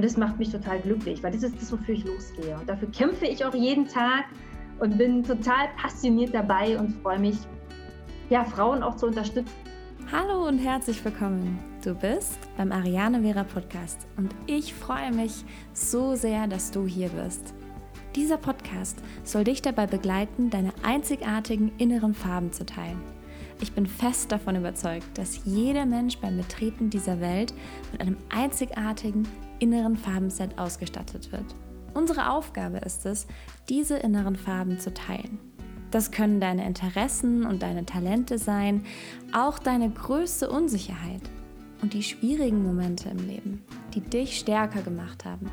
Und das macht mich total glücklich, weil das ist das, wofür ich losgehe. Und dafür kämpfe ich auch jeden Tag und bin total passioniert dabei und freue mich, ja, Frauen auch zu unterstützen. Hallo und herzlich willkommen. Du bist beim Ariane Vera Podcast und ich freue mich so sehr, dass du hier bist. Dieser Podcast soll dich dabei begleiten, deine einzigartigen inneren Farben zu teilen. Ich bin fest davon überzeugt, dass jeder Mensch beim Betreten dieser Welt mit einem einzigartigen inneren Farbenset ausgestattet wird. Unsere Aufgabe ist es, diese inneren Farben zu teilen. Das können deine Interessen und deine Talente sein, auch deine größte Unsicherheit und die schwierigen Momente im Leben, die dich stärker gemacht haben.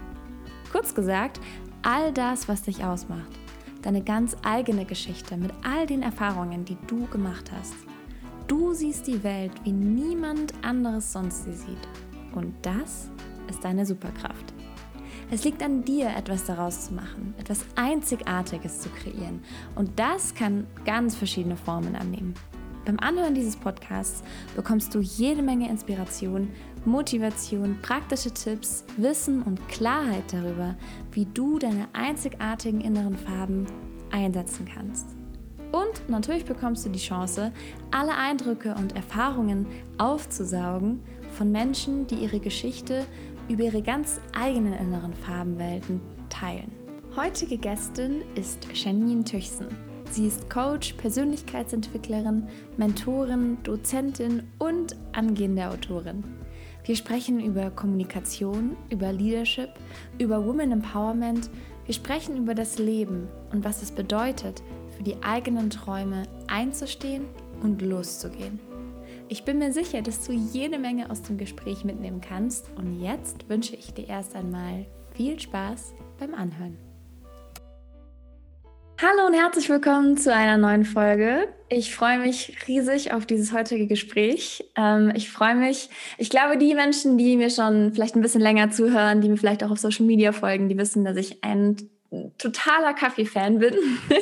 Kurz gesagt, all das, was dich ausmacht. Deine ganz eigene Geschichte mit all den Erfahrungen, die du gemacht hast. Du siehst die Welt, wie niemand anderes sonst sie sieht. Und das ist deine Superkraft. Es liegt an dir, etwas daraus zu machen, etwas Einzigartiges zu kreieren. Und das kann ganz verschiedene Formen annehmen. Beim Anhören dieses Podcasts bekommst du jede Menge Inspiration, Motivation, praktische Tipps, Wissen und Klarheit darüber, wie du deine einzigartigen inneren Farben einsetzen kannst. Und natürlich bekommst du die Chance, alle Eindrücke und Erfahrungen aufzusaugen von Menschen, die ihre Geschichte über ihre ganz eigenen inneren Farbenwelten teilen. Heutige Gästin ist Janine Tüchsen. Sie ist Coach, Persönlichkeitsentwicklerin, Mentorin, Dozentin und angehende Autorin. Wir sprechen über Kommunikation, über Leadership, über Women Empowerment. Wir sprechen über das Leben und was es bedeutet, für die eigenen Träume einzustehen und loszugehen. Ich bin mir sicher, dass du jede Menge aus dem Gespräch mitnehmen kannst und jetzt wünsche ich dir erst einmal viel Spaß beim Anhören. Hallo und herzlich willkommen zu einer neuen Folge. Ich freue mich riesig auf dieses heutige Gespräch. Ähm, ich freue mich, ich glaube, die Menschen, die mir schon vielleicht ein bisschen länger zuhören, die mir vielleicht auch auf Social Media folgen, die wissen, dass ich ein totaler Kaffee-Fan bin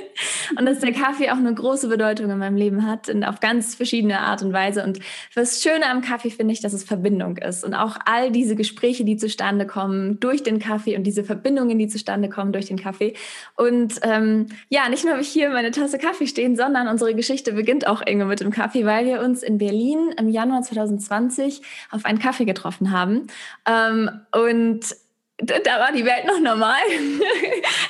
und dass der Kaffee auch eine große Bedeutung in meinem Leben hat und auf ganz verschiedene Art und Weise. Und das Schöne am Kaffee finde ich, dass es Verbindung ist und auch all diese Gespräche, die zustande kommen durch den Kaffee und diese Verbindungen, die zustande kommen durch den Kaffee. Und ähm, ja, nicht nur habe ich hier meine Tasse Kaffee stehen, sondern unsere Geschichte beginnt auch irgendwo mit dem Kaffee, weil wir uns in Berlin im Januar 2020 auf einen Kaffee getroffen haben. Ähm, und da war die Welt noch normal.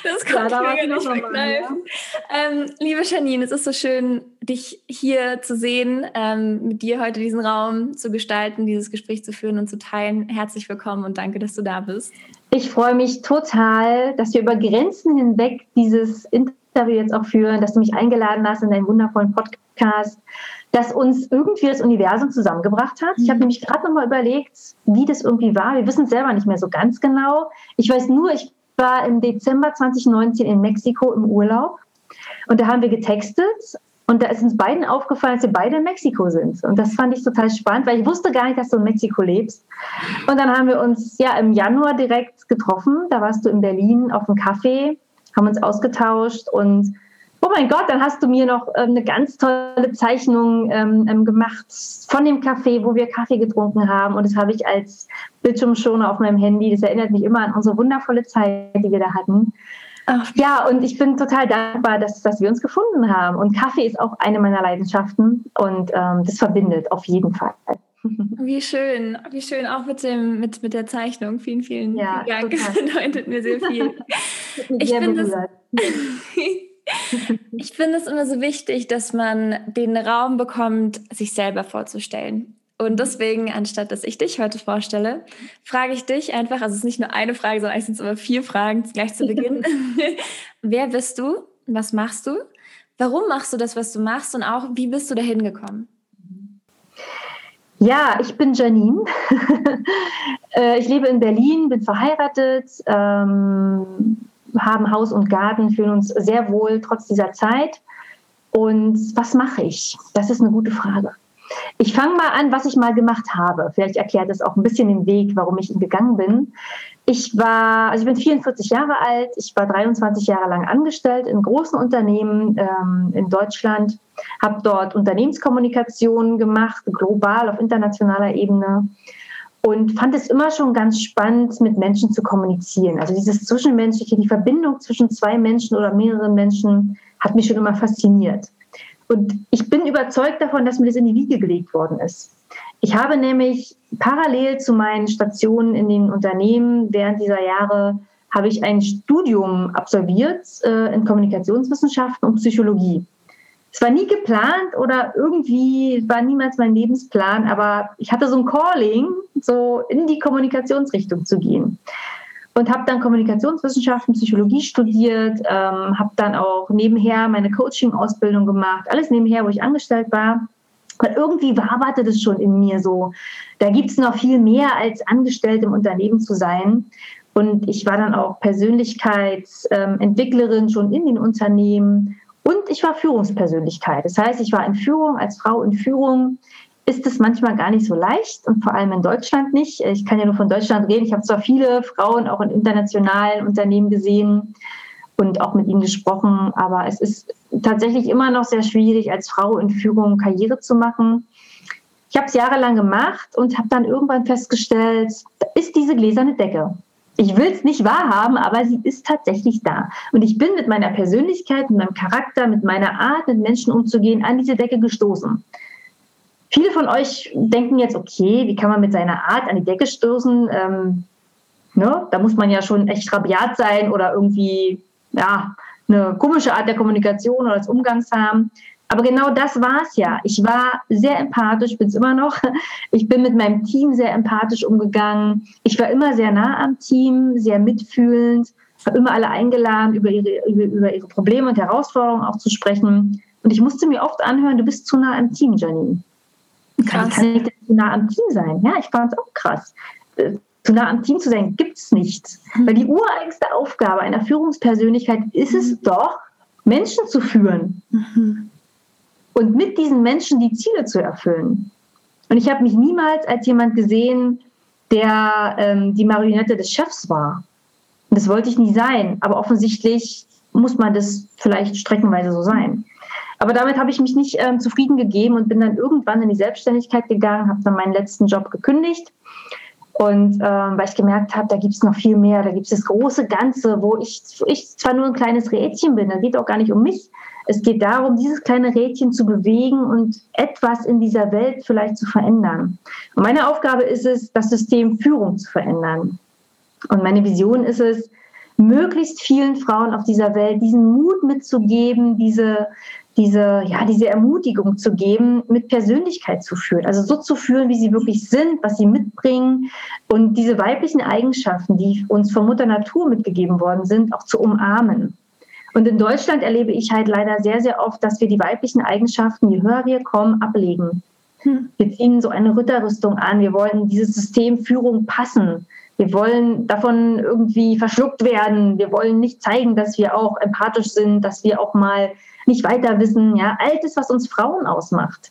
Das konnte ja, ich mir nicht verkneifen. Ja. Ähm, liebe Janine, es ist so schön, dich hier zu sehen, ähm, mit dir heute diesen Raum zu gestalten, dieses Gespräch zu führen und zu teilen. Herzlich willkommen und danke, dass du da bist. Ich freue mich total, dass wir über Grenzen hinweg dieses Interview jetzt auch führen, dass du mich eingeladen hast in deinen wundervollen Podcast das uns irgendwie das Universum zusammengebracht hat. Ich habe mhm. nämlich gerade noch mal überlegt, wie das irgendwie war. Wir wissen es selber nicht mehr so ganz genau. Ich weiß nur, ich war im Dezember 2019 in Mexiko im Urlaub und da haben wir getextet und da ist uns beiden aufgefallen, dass wir beide in Mexiko sind. Und das fand ich total spannend, weil ich wusste gar nicht, dass du in Mexiko lebst. Und dann haben wir uns ja im Januar direkt getroffen. Da warst du in Berlin auf dem Café, haben uns ausgetauscht und oh mein Gott, dann hast du mir noch ähm, eine ganz tolle Zeichnung ähm, ähm, gemacht von dem Café, wo wir Kaffee getrunken haben. Und das habe ich als Bildschirmschoner auf meinem Handy. Das erinnert mich immer an unsere wundervolle Zeit, die wir da hatten. Ach. Ja, und ich bin total dankbar, dass, dass wir uns gefunden haben. Und Kaffee ist auch eine meiner Leidenschaften und ähm, das verbindet auf jeden Fall. Wie schön, wie schön, auch mit, dem, mit, mit der Zeichnung. Vielen, vielen, ja, vielen Dank. Das bedeutet mir sehr viel. ich finde es ich finde es immer so wichtig, dass man den Raum bekommt, sich selber vorzustellen. Und deswegen, anstatt dass ich dich heute vorstelle, frage ich dich einfach, also es ist nicht nur eine Frage, sondern es sind immer vier Fragen gleich zu Beginn. Wer bist du? Was machst du? Warum machst du das, was du machst? Und auch, wie bist du dahin gekommen? Ja, ich bin Janine. Äh, ich lebe in Berlin, bin verheiratet, ähm, haben Haus und Garten, fühlen uns sehr wohl trotz dieser Zeit. Und was mache ich? Das ist eine gute Frage. Ich fange mal an, was ich mal gemacht habe. Vielleicht erklärt es auch ein bisschen den Weg, warum ich ihn gegangen bin. Ich war, also ich bin 44 Jahre alt. Ich war 23 Jahre lang angestellt in großen Unternehmen ähm, in Deutschland, habe dort Unternehmenskommunikation gemacht, global auf internationaler Ebene und fand es immer schon ganz spannend, mit Menschen zu kommunizieren. Also dieses Zwischenmenschliche, die Verbindung zwischen zwei Menschen oder mehreren Menschen hat mich schon immer fasziniert. Und ich bin überzeugt davon, dass mir das in die Wiege gelegt worden ist. Ich habe nämlich parallel zu meinen Stationen in den Unternehmen während dieser Jahre habe ich ein Studium absolviert äh, in Kommunikationswissenschaften und Psychologie. Es war nie geplant oder irgendwie war niemals mein Lebensplan, aber ich hatte so ein Calling, so in die Kommunikationsrichtung zu gehen. Und habe dann Kommunikationswissenschaften, Psychologie studiert, ähm, habe dann auch nebenher meine Coaching-Ausbildung gemacht, alles nebenher, wo ich angestellt war. Weil irgendwie waberte das schon in mir so. Da gibt es noch viel mehr als angestellt im Unternehmen zu sein. Und ich war dann auch Persönlichkeitsentwicklerin schon in den Unternehmen und ich war Führungspersönlichkeit. Das heißt, ich war in Führung, als Frau in Führung ist es manchmal gar nicht so leicht und vor allem in Deutschland nicht. Ich kann ja nur von Deutschland reden. Ich habe zwar viele Frauen auch in internationalen Unternehmen gesehen und auch mit ihnen gesprochen, aber es ist tatsächlich immer noch sehr schwierig, als Frau in Führung Karriere zu machen. Ich habe es jahrelang gemacht und habe dann irgendwann festgestellt, da ist diese gläserne Decke ich will es nicht wahrhaben, aber sie ist tatsächlich da. Und ich bin mit meiner Persönlichkeit, mit meinem Charakter, mit meiner Art, mit Menschen umzugehen, an diese Decke gestoßen. Viele von euch denken jetzt, okay, wie kann man mit seiner Art an die Decke stoßen? Ähm, ne? Da muss man ja schon echt rabiat sein oder irgendwie ja, eine komische Art der Kommunikation oder des Umgangs haben. Aber genau das war es ja. Ich war sehr empathisch, bin es immer noch. Ich bin mit meinem Team sehr empathisch umgegangen. Ich war immer sehr nah am Team, sehr mitfühlend, habe immer alle eingeladen, über ihre, über, über ihre Probleme und Herausforderungen auch zu sprechen. Und ich musste mir oft anhören, du bist zu nah am Team, Janine. Kann, kann ich denn zu nah am Team sein? Ja, ich fand es auch krass. Äh, zu nah am Team zu sein, gibt es nicht. Weil die ureigenste Aufgabe einer Führungspersönlichkeit ist es doch, Menschen zu führen. Mhm und mit diesen Menschen die Ziele zu erfüllen. Und ich habe mich niemals als jemand gesehen, der ähm, die Marionette des Chefs war. Und das wollte ich nie sein, aber offensichtlich muss man das vielleicht streckenweise so sein. Aber damit habe ich mich nicht ähm, zufrieden gegeben und bin dann irgendwann in die Selbstständigkeit gegangen, habe dann meinen letzten Job gekündigt. Und ähm, weil ich gemerkt habe, da gibt es noch viel mehr, da gibt es das große Ganze, wo ich, ich zwar nur ein kleines Rädchen bin, da geht auch gar nicht um mich, es geht darum, dieses kleine Rädchen zu bewegen und etwas in dieser Welt vielleicht zu verändern. Und meine Aufgabe ist es, das System Führung zu verändern. Und meine Vision ist es, möglichst vielen Frauen auf dieser Welt diesen Mut mitzugeben, diese, diese, ja, diese Ermutigung zu geben, mit Persönlichkeit zu führen. Also so zu fühlen, wie sie wirklich sind, was sie mitbringen und diese weiblichen Eigenschaften, die uns von Mutter Natur mitgegeben worden sind, auch zu umarmen. Und in Deutschland erlebe ich halt leider sehr, sehr oft, dass wir die weiblichen Eigenschaften, je höher wir kommen, ablegen. Hm. Wir ziehen so eine Ritterrüstung an. Wir wollen dieses System Führung passen. Wir wollen davon irgendwie verschluckt werden. Wir wollen nicht zeigen, dass wir auch empathisch sind, dass wir auch mal nicht weiter wissen. Ja, all das, was uns Frauen ausmacht,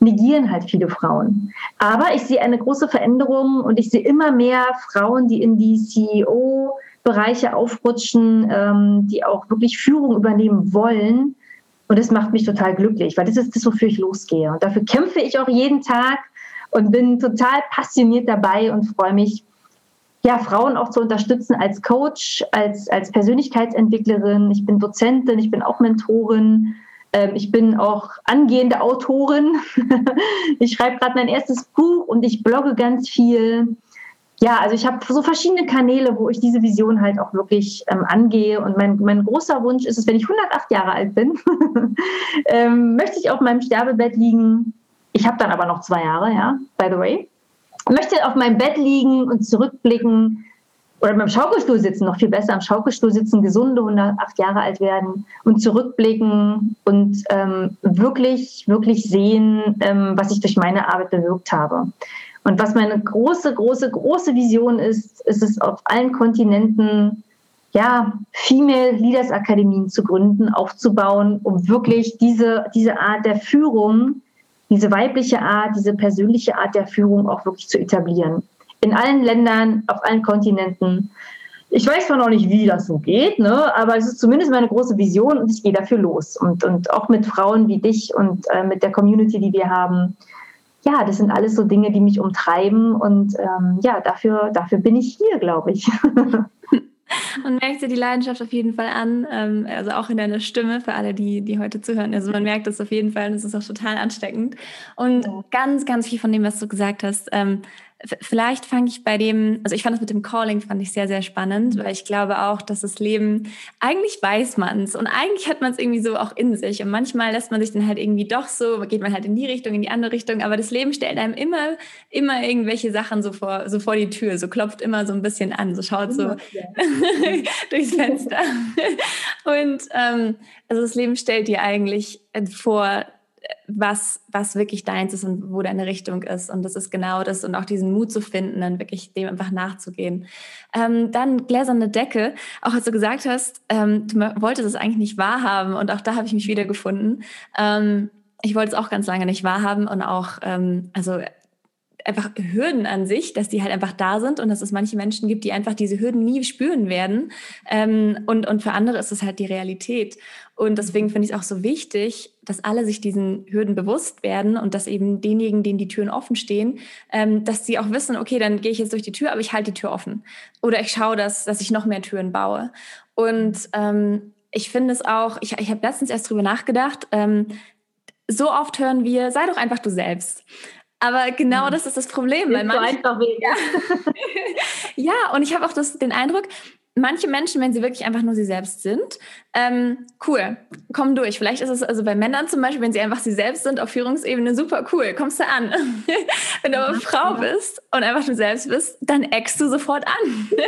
negieren halt viele Frauen. Aber ich sehe eine große Veränderung und ich sehe immer mehr Frauen, die in die CEO Bereiche aufrutschen, ähm, die auch wirklich Führung übernehmen wollen. Und das macht mich total glücklich, weil das ist das, wofür ich losgehe. Und dafür kämpfe ich auch jeden Tag und bin total passioniert dabei und freue mich, ja, Frauen auch zu unterstützen als Coach, als, als Persönlichkeitsentwicklerin. Ich bin Dozentin, ich bin auch Mentorin. Ähm, ich bin auch angehende Autorin. ich schreibe gerade mein erstes Buch und ich blogge ganz viel ja, also ich habe so verschiedene Kanäle, wo ich diese Vision halt auch wirklich ähm, angehe. Und mein, mein großer Wunsch ist es, wenn ich 108 Jahre alt bin, ähm, möchte ich auf meinem Sterbebett liegen. Ich habe dann aber noch zwei Jahre, ja, by the way. Möchte auf meinem Bett liegen und zurückblicken oder beim Schaukelstuhl sitzen, noch viel besser am Schaukelstuhl sitzen, gesunde 108 Jahre alt werden und zurückblicken und ähm, wirklich, wirklich sehen, ähm, was ich durch meine Arbeit bewirkt habe. Und was meine große, große, große Vision ist, ist es auf allen Kontinenten, ja, Female Leaders Akademien zu gründen, aufzubauen, um wirklich diese, diese Art der Führung, diese weibliche Art, diese persönliche Art der Führung auch wirklich zu etablieren. In allen Ländern, auf allen Kontinenten. Ich weiß zwar noch nicht, wie das so geht, ne, aber es ist zumindest meine große Vision und ich gehe dafür los. Und, und auch mit Frauen wie dich und äh, mit der Community, die wir haben, ja, das sind alles so Dinge, die mich umtreiben und ähm, ja, dafür, dafür bin ich hier, glaube ich. Man merkt dir die Leidenschaft auf jeden Fall an, ähm, also auch in deiner Stimme für alle, die, die heute zuhören. Also man merkt es auf jeden Fall und es ist auch total ansteckend. Und ganz, ganz viel von dem, was du gesagt hast, ähm, Vielleicht fange ich bei dem, also ich fand das mit dem Calling fand ich sehr, sehr spannend, weil ich glaube auch, dass das Leben, eigentlich weiß man es und eigentlich hat man es irgendwie so auch in sich und manchmal lässt man sich dann halt irgendwie doch so, geht man halt in die Richtung, in die andere Richtung, aber das Leben stellt einem immer, immer irgendwelche Sachen so vor, so vor die Tür, so klopft immer so ein bisschen an, so schaut so durchs Fenster. und ähm, also das Leben stellt dir eigentlich vor, was, was wirklich deins ist und wo deine Richtung ist. Und das ist genau das und auch diesen Mut zu finden, dann wirklich dem einfach nachzugehen. Ähm, dann gläserne Decke. Auch als du gesagt hast, ähm, du wolltest es eigentlich nicht wahrhaben und auch da habe ich mich wiedergefunden. Ähm, ich wollte es auch ganz lange nicht wahrhaben und auch, ähm, also einfach Hürden an sich, dass die halt einfach da sind und dass es manche Menschen gibt, die einfach diese Hürden nie spüren werden. Ähm, und, und für andere ist es halt die Realität. Und deswegen finde ich es auch so wichtig, dass alle sich diesen Hürden bewusst werden und dass eben denjenigen, denen die Türen offen stehen, ähm, dass sie auch wissen, okay, dann gehe ich jetzt durch die Tür, aber ich halte die Tür offen. Oder ich schaue, dass, dass ich noch mehr Türen baue. Und ähm, ich finde es auch, ich, ich habe letztens erst drüber nachgedacht, ähm, so oft hören wir, sei doch einfach du selbst. Aber genau das ist das Problem. Weil manche, so einfach ja. ja, und ich habe auch das, den Eindruck, manche Menschen, wenn sie wirklich einfach nur sie selbst sind, ähm, cool, kommen durch. Vielleicht ist es also bei Männern zum Beispiel, wenn sie einfach sie selbst sind auf Führungsebene, super cool, kommst du an. wenn du aber Frau bist und einfach du selbst bist, dann eckst du sofort an. Genau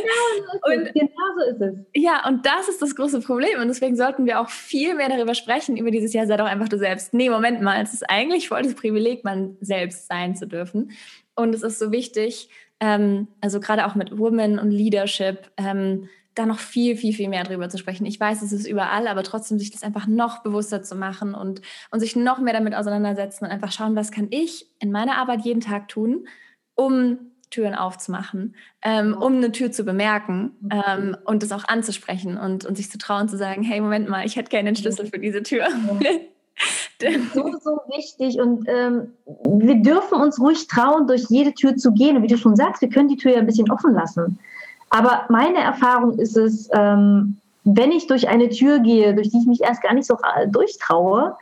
und, genau so ist es. Ja, und das ist das große Problem. Und deswegen sollten wir auch viel mehr darüber sprechen, über dieses Jahr, sei doch einfach du selbst. Nee, Moment mal, es ist eigentlich voll das Privileg, man selbst sein zu dürfen. Und es ist so wichtig, ähm, also gerade auch mit Women und Leadership, ähm, da noch viel, viel, viel mehr drüber zu sprechen. Ich weiß, es ist überall, aber trotzdem sich das einfach noch bewusster zu machen und, und sich noch mehr damit auseinandersetzen und einfach schauen, was kann ich in meiner Arbeit jeden Tag tun, um Türen aufzumachen, ähm, um eine Tür zu bemerken ähm, und das auch anzusprechen und, und sich zu trauen zu sagen, hey, Moment mal, ich hätte gerne den Schlüssel für diese Tür. so, so wichtig und ähm, wir dürfen uns ruhig trauen, durch jede Tür zu gehen. Und wie du schon sagst, wir können die Tür ja ein bisschen offen lassen. Aber meine Erfahrung ist es, ähm, wenn ich durch eine Tür gehe, durch die ich mich erst gar nicht so durchtraue,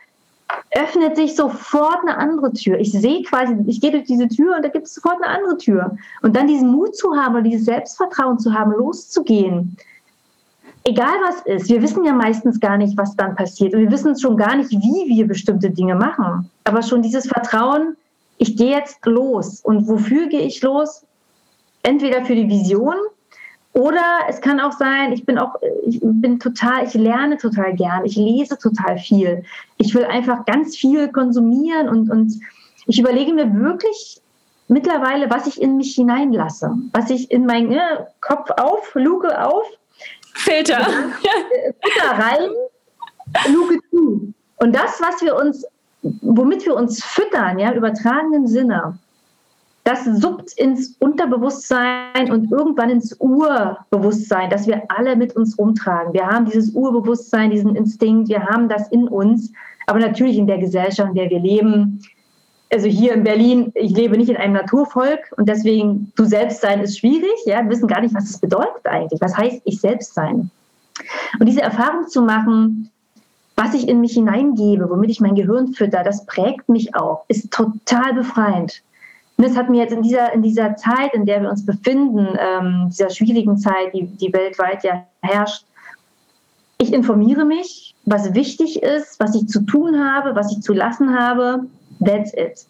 öffnet sich sofort eine andere Tür. Ich sehe quasi, ich gehe durch diese Tür und da gibt es sofort eine andere Tür. Und dann diesen Mut zu haben und dieses Selbstvertrauen zu haben, loszugehen. Egal was ist, wir wissen ja meistens gar nicht, was dann passiert. Und wir wissen schon gar nicht, wie wir bestimmte Dinge machen. Aber schon dieses Vertrauen, ich gehe jetzt los. Und wofür gehe ich los? Entweder für die Vision, oder es kann auch sein, ich bin auch, ich bin total, ich lerne total gern, ich lese total viel. Ich will einfach ganz viel konsumieren und, und ich überlege mir wirklich mittlerweile, was ich in mich hineinlasse, was ich in meinen ne, Kopf auf, Luke auf, Filter, Filter rein, Luke zu. Und das, was wir uns, womit wir uns füttern, ja, übertragenen Sinne, das suppt ins Unterbewusstsein und irgendwann ins Urbewusstsein, das wir alle mit uns rumtragen. Wir haben dieses Urbewusstsein, diesen Instinkt, wir haben das in uns, aber natürlich in der Gesellschaft, in der wir leben. Also hier in Berlin, ich lebe nicht in einem Naturvolk und deswegen du selbst sein ist schwierig. Ja, wir wissen gar nicht, was das bedeutet eigentlich. Was heißt ich selbst sein? Und diese Erfahrung zu machen, was ich in mich hineingebe, womit ich mein Gehirn fütter, das prägt mich auch, ist total befreiend. Und das hat mir jetzt in dieser, in dieser Zeit, in der wir uns befinden, ähm, dieser schwierigen Zeit, die, die weltweit ja herrscht, ich informiere mich, was wichtig ist, was ich zu tun habe, was ich zu lassen habe. That's it.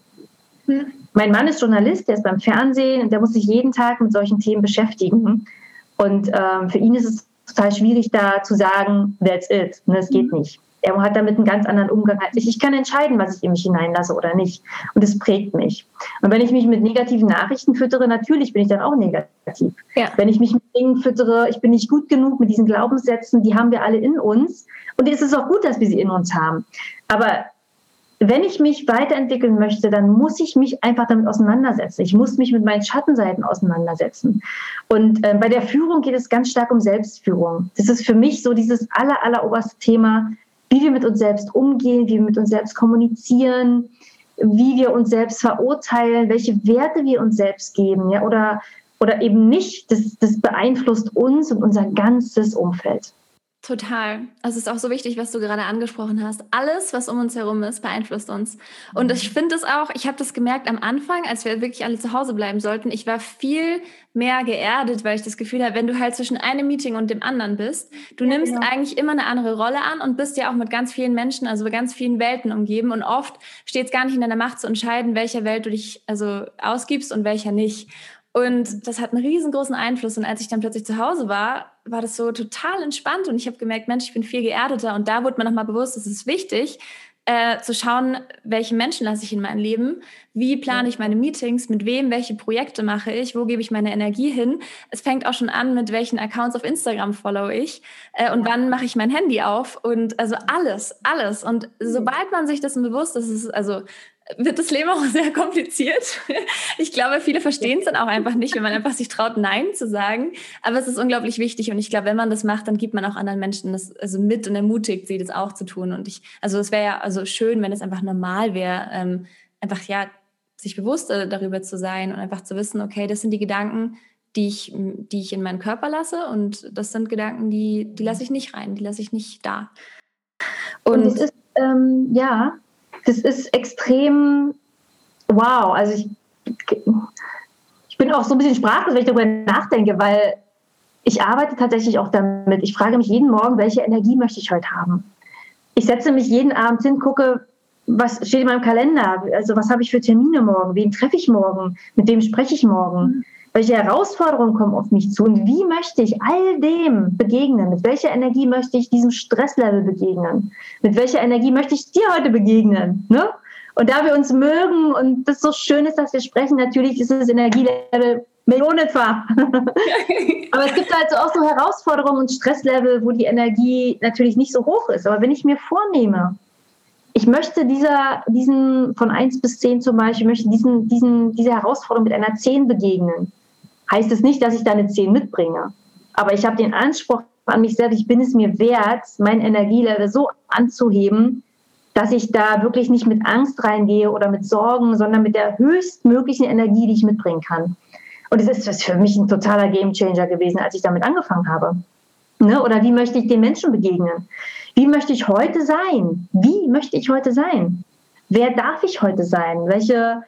Hm. Mein Mann ist Journalist, der ist beim Fernsehen und der muss sich jeden Tag mit solchen Themen beschäftigen. Und ähm, für ihn ist es total schwierig, da zu sagen, that's it. Ne, das geht hm. nicht. Er hat damit einen ganz anderen Umgang als ich. Ich kann entscheiden, was ich in mich hineinlasse oder nicht. Und es prägt mich. Und wenn ich mich mit negativen Nachrichten füttere, natürlich bin ich dann auch negativ. Ja. Wenn ich mich mit Dingen füttere, ich bin nicht gut genug mit diesen Glaubenssätzen, die haben wir alle in uns. Und es ist auch gut, dass wir sie in uns haben. Aber wenn ich mich weiterentwickeln möchte, dann muss ich mich einfach damit auseinandersetzen. Ich muss mich mit meinen Schattenseiten auseinandersetzen. Und äh, bei der Führung geht es ganz stark um Selbstführung. Das ist für mich so dieses aller, aller oberste Thema, wie wir mit uns selbst umgehen, wie wir mit uns selbst kommunizieren, wie wir uns selbst verurteilen, welche Werte wir uns selbst geben, ja, oder, oder eben nicht. Das, das beeinflusst uns und unser ganzes Umfeld. Total. Also es ist auch so wichtig, was du gerade angesprochen hast. Alles, was um uns herum ist, beeinflusst uns. Und ich finde es auch, ich habe das gemerkt am Anfang, als wir wirklich alle zu Hause bleiben sollten. Ich war viel mehr geerdet, weil ich das Gefühl habe, wenn du halt zwischen einem Meeting und dem anderen bist, du ja, nimmst genau. eigentlich immer eine andere Rolle an und bist ja auch mit ganz vielen Menschen, also mit ganz vielen Welten umgeben. Und oft steht es gar nicht in deiner Macht zu entscheiden, welcher Welt du dich also ausgibst und welcher nicht. Und das hat einen riesengroßen Einfluss. Und als ich dann plötzlich zu Hause war, war das so total entspannt. Und ich habe gemerkt, Mensch, ich bin viel geerdeter. Und da wurde mir nochmal bewusst, es ist wichtig, äh, zu schauen, welche Menschen lasse ich in mein Leben, wie plane ich meine Meetings, mit wem, welche Projekte mache ich, wo gebe ich meine Energie hin. Es fängt auch schon an, mit welchen Accounts auf Instagram follow ich äh, und wann mache ich mein Handy auf und also alles, alles. Und sobald man sich dessen bewusst ist, ist also wird das Leben auch sehr kompliziert. Ich glaube, viele verstehen es dann auch einfach nicht, wenn man einfach sich traut, Nein zu sagen. Aber es ist unglaublich wichtig und ich glaube, wenn man das macht, dann gibt man auch anderen Menschen das also mit und ermutigt sie, das auch zu tun. Und ich, also es wäre ja also schön, wenn es einfach normal wäre, ähm, einfach ja sich bewusst darüber zu sein und einfach zu wissen, okay, das sind die Gedanken, die ich, die ich in meinen Körper lasse und das sind Gedanken, die, die lasse ich nicht rein, die lasse ich nicht da. Und, und es ist, ähm, ja, das ist extrem wow. Also ich, ich bin auch so ein bisschen sprachlos, wenn ich darüber nachdenke, weil ich arbeite tatsächlich auch damit. Ich frage mich jeden Morgen, welche Energie möchte ich heute haben? Ich setze mich jeden Abend hin, gucke, was steht in meinem Kalender? Also was habe ich für Termine morgen? Wen treffe ich morgen? Mit wem spreche ich morgen? Welche Herausforderungen kommen auf mich zu? Und wie möchte ich all dem begegnen? Mit welcher Energie möchte ich diesem Stresslevel begegnen? Mit welcher Energie möchte ich dir heute begegnen? Ne? Und da wir uns mögen und das so schön ist, dass wir sprechen, natürlich ist das Energielevel millionenfach. Aber es gibt halt so auch so Herausforderungen und Stresslevel, wo die Energie natürlich nicht so hoch ist. Aber wenn ich mir vornehme, ich möchte dieser, diesen von 1 bis 10 zum Beispiel, möchte diesen, diesen, diese Herausforderung mit einer 10 begegnen, heißt es nicht, dass ich da eine 10 mitbringe. Aber ich habe den Anspruch an mich selbst, ich bin es mir wert, mein Energielevel so anzuheben, dass ich da wirklich nicht mit Angst reingehe oder mit Sorgen, sondern mit der höchstmöglichen Energie, die ich mitbringen kann. Und es ist für mich ein totaler Gamechanger gewesen, als ich damit angefangen habe. Ne? Oder wie möchte ich den Menschen begegnen? Wie möchte ich heute sein? Wie möchte ich heute sein? Wer darf ich heute sein? Welche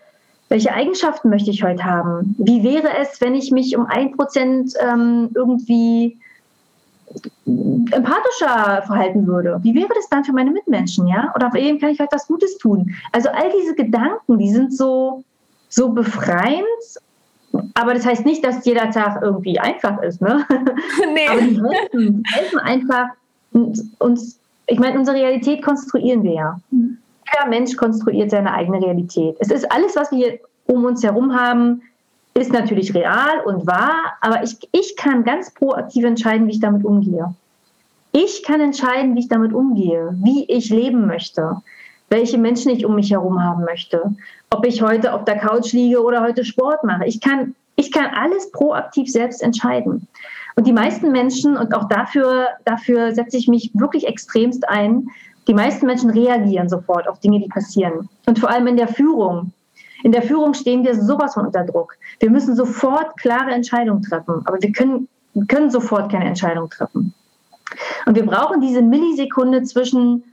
welche Eigenschaften möchte ich heute haben? Wie wäre es, wenn ich mich um ein Prozent ähm, irgendwie empathischer verhalten würde? Wie wäre das dann für meine Mitmenschen, ja? Oder wem kann ich vielleicht was Gutes tun? Also all diese Gedanken, die sind so, so befreiend, aber das heißt nicht, dass jeder Tag irgendwie einfach ist, ne? Nee. Aber die helfen, helfen einfach uns, ich meine, unsere Realität konstruieren wir ja. Jeder Mensch konstruiert seine eigene Realität. Es ist alles, was wir um uns herum haben, ist natürlich real und wahr, aber ich, ich kann ganz proaktiv entscheiden, wie ich damit umgehe. Ich kann entscheiden, wie ich damit umgehe, wie ich leben möchte, welche Menschen ich um mich herum haben möchte, ob ich heute auf der Couch liege oder heute Sport mache. Ich kann, ich kann alles proaktiv selbst entscheiden. Und die meisten Menschen, und auch dafür, dafür setze ich mich wirklich extremst ein, die meisten Menschen reagieren sofort auf Dinge, die passieren. Und vor allem in der Führung. In der Führung stehen wir sowas von unter Druck. Wir müssen sofort klare Entscheidungen treffen, aber wir können, können sofort keine Entscheidung treffen. Und wir brauchen diese Millisekunde zwischen,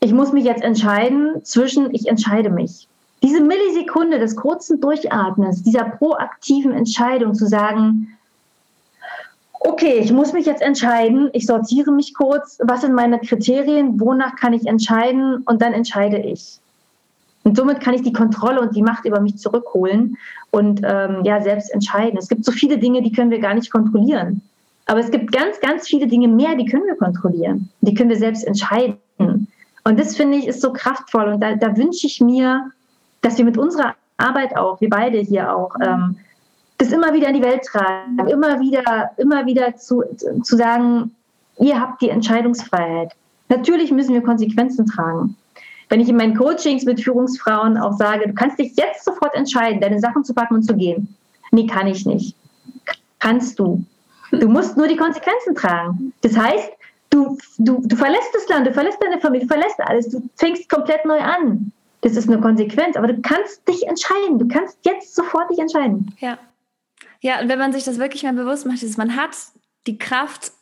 ich muss mich jetzt entscheiden, zwischen, ich entscheide mich. Diese Millisekunde des kurzen Durchatmens, dieser proaktiven Entscheidung zu sagen, okay, ich muss mich jetzt entscheiden, ich sortiere mich kurz, was sind meine Kriterien, wonach kann ich entscheiden und dann entscheide ich. Und somit kann ich die Kontrolle und die Macht über mich zurückholen und ähm, ja selbst entscheiden. Es gibt so viele Dinge, die können wir gar nicht kontrollieren. Aber es gibt ganz, ganz viele Dinge mehr, die können wir kontrollieren. Die können wir selbst entscheiden. Und das finde ich ist so kraftvoll. Und da, da wünsche ich mir, dass wir mit unserer Arbeit auch, wir beide hier auch, ähm, das immer wieder in die Welt tragen, immer wieder, immer wieder zu, zu sagen, ihr habt die Entscheidungsfreiheit. Natürlich müssen wir Konsequenzen tragen. Wenn ich in meinen Coachings mit Führungsfrauen auch sage, du kannst dich jetzt sofort entscheiden, deine Sachen zu packen und zu gehen. Nee, kann ich nicht. Kannst du. Du musst nur die Konsequenzen tragen. Das heißt, du, du, du verlässt das Land, du verlässt deine Familie, du verlässt alles, du fängst komplett neu an. Das ist eine Konsequenz, aber du kannst dich entscheiden. Du kannst jetzt sofort dich entscheiden. Ja. Ja, und wenn man sich das wirklich mal bewusst macht, ist, man hat die Kraft,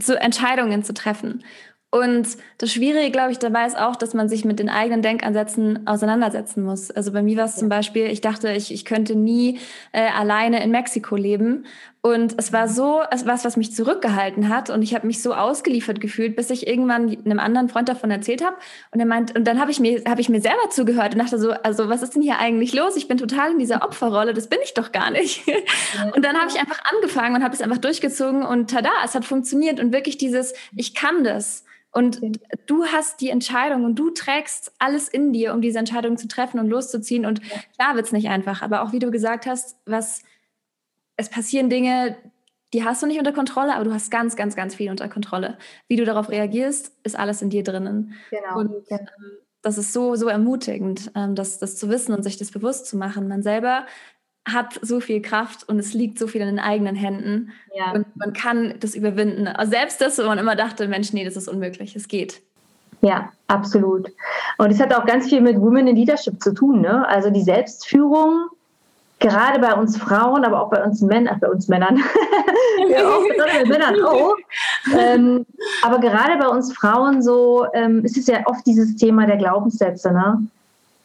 zu Entscheidungen zu treffen. Und das Schwierige, glaube ich, dabei ist auch, dass man sich mit den eigenen Denkansätzen auseinandersetzen muss. Also bei mir war es zum Beispiel, ich dachte, ich, ich könnte nie äh, alleine in Mexiko leben. Und es war so, es war was, was mich zurückgehalten hat. Und ich habe mich so ausgeliefert gefühlt, bis ich irgendwann einem anderen Freund davon erzählt habe. Und er meint, und dann habe ich mir, habe ich mir selber zugehört und dachte so, also was ist denn hier eigentlich los? Ich bin total in dieser Opferrolle. Das bin ich doch gar nicht. Und dann habe ich einfach angefangen und habe es einfach durchgezogen und tada, es hat funktioniert. Und wirklich dieses, ich kann das. Und du hast die Entscheidung und du trägst alles in dir, um diese Entscheidung zu treffen und loszuziehen. Und klar wird es nicht einfach, aber auch wie du gesagt hast, was es passieren Dinge, die hast du nicht unter Kontrolle, aber du hast ganz, ganz, ganz viel unter Kontrolle. Wie du darauf reagierst, ist alles in dir drinnen. Genau. Und ähm, das ist so, so ermutigend, ähm, das, das zu wissen und sich das bewusst zu machen. Man selber hat so viel Kraft und es liegt so viel in den eigenen Händen. Ja. Und man kann das überwinden. Selbst das, wo man immer dachte, Mensch, nee, das ist unmöglich, es geht. Ja, absolut. Und es hat auch ganz viel mit Women in Leadership zu tun. Ne? Also die Selbstführung, gerade bei uns Frauen, aber auch bei uns Männern, bei uns Männern, ja, auch bei Männern auch. Ähm, aber gerade bei uns Frauen so ähm, ist es ja oft dieses Thema der Glaubenssätze. Ne?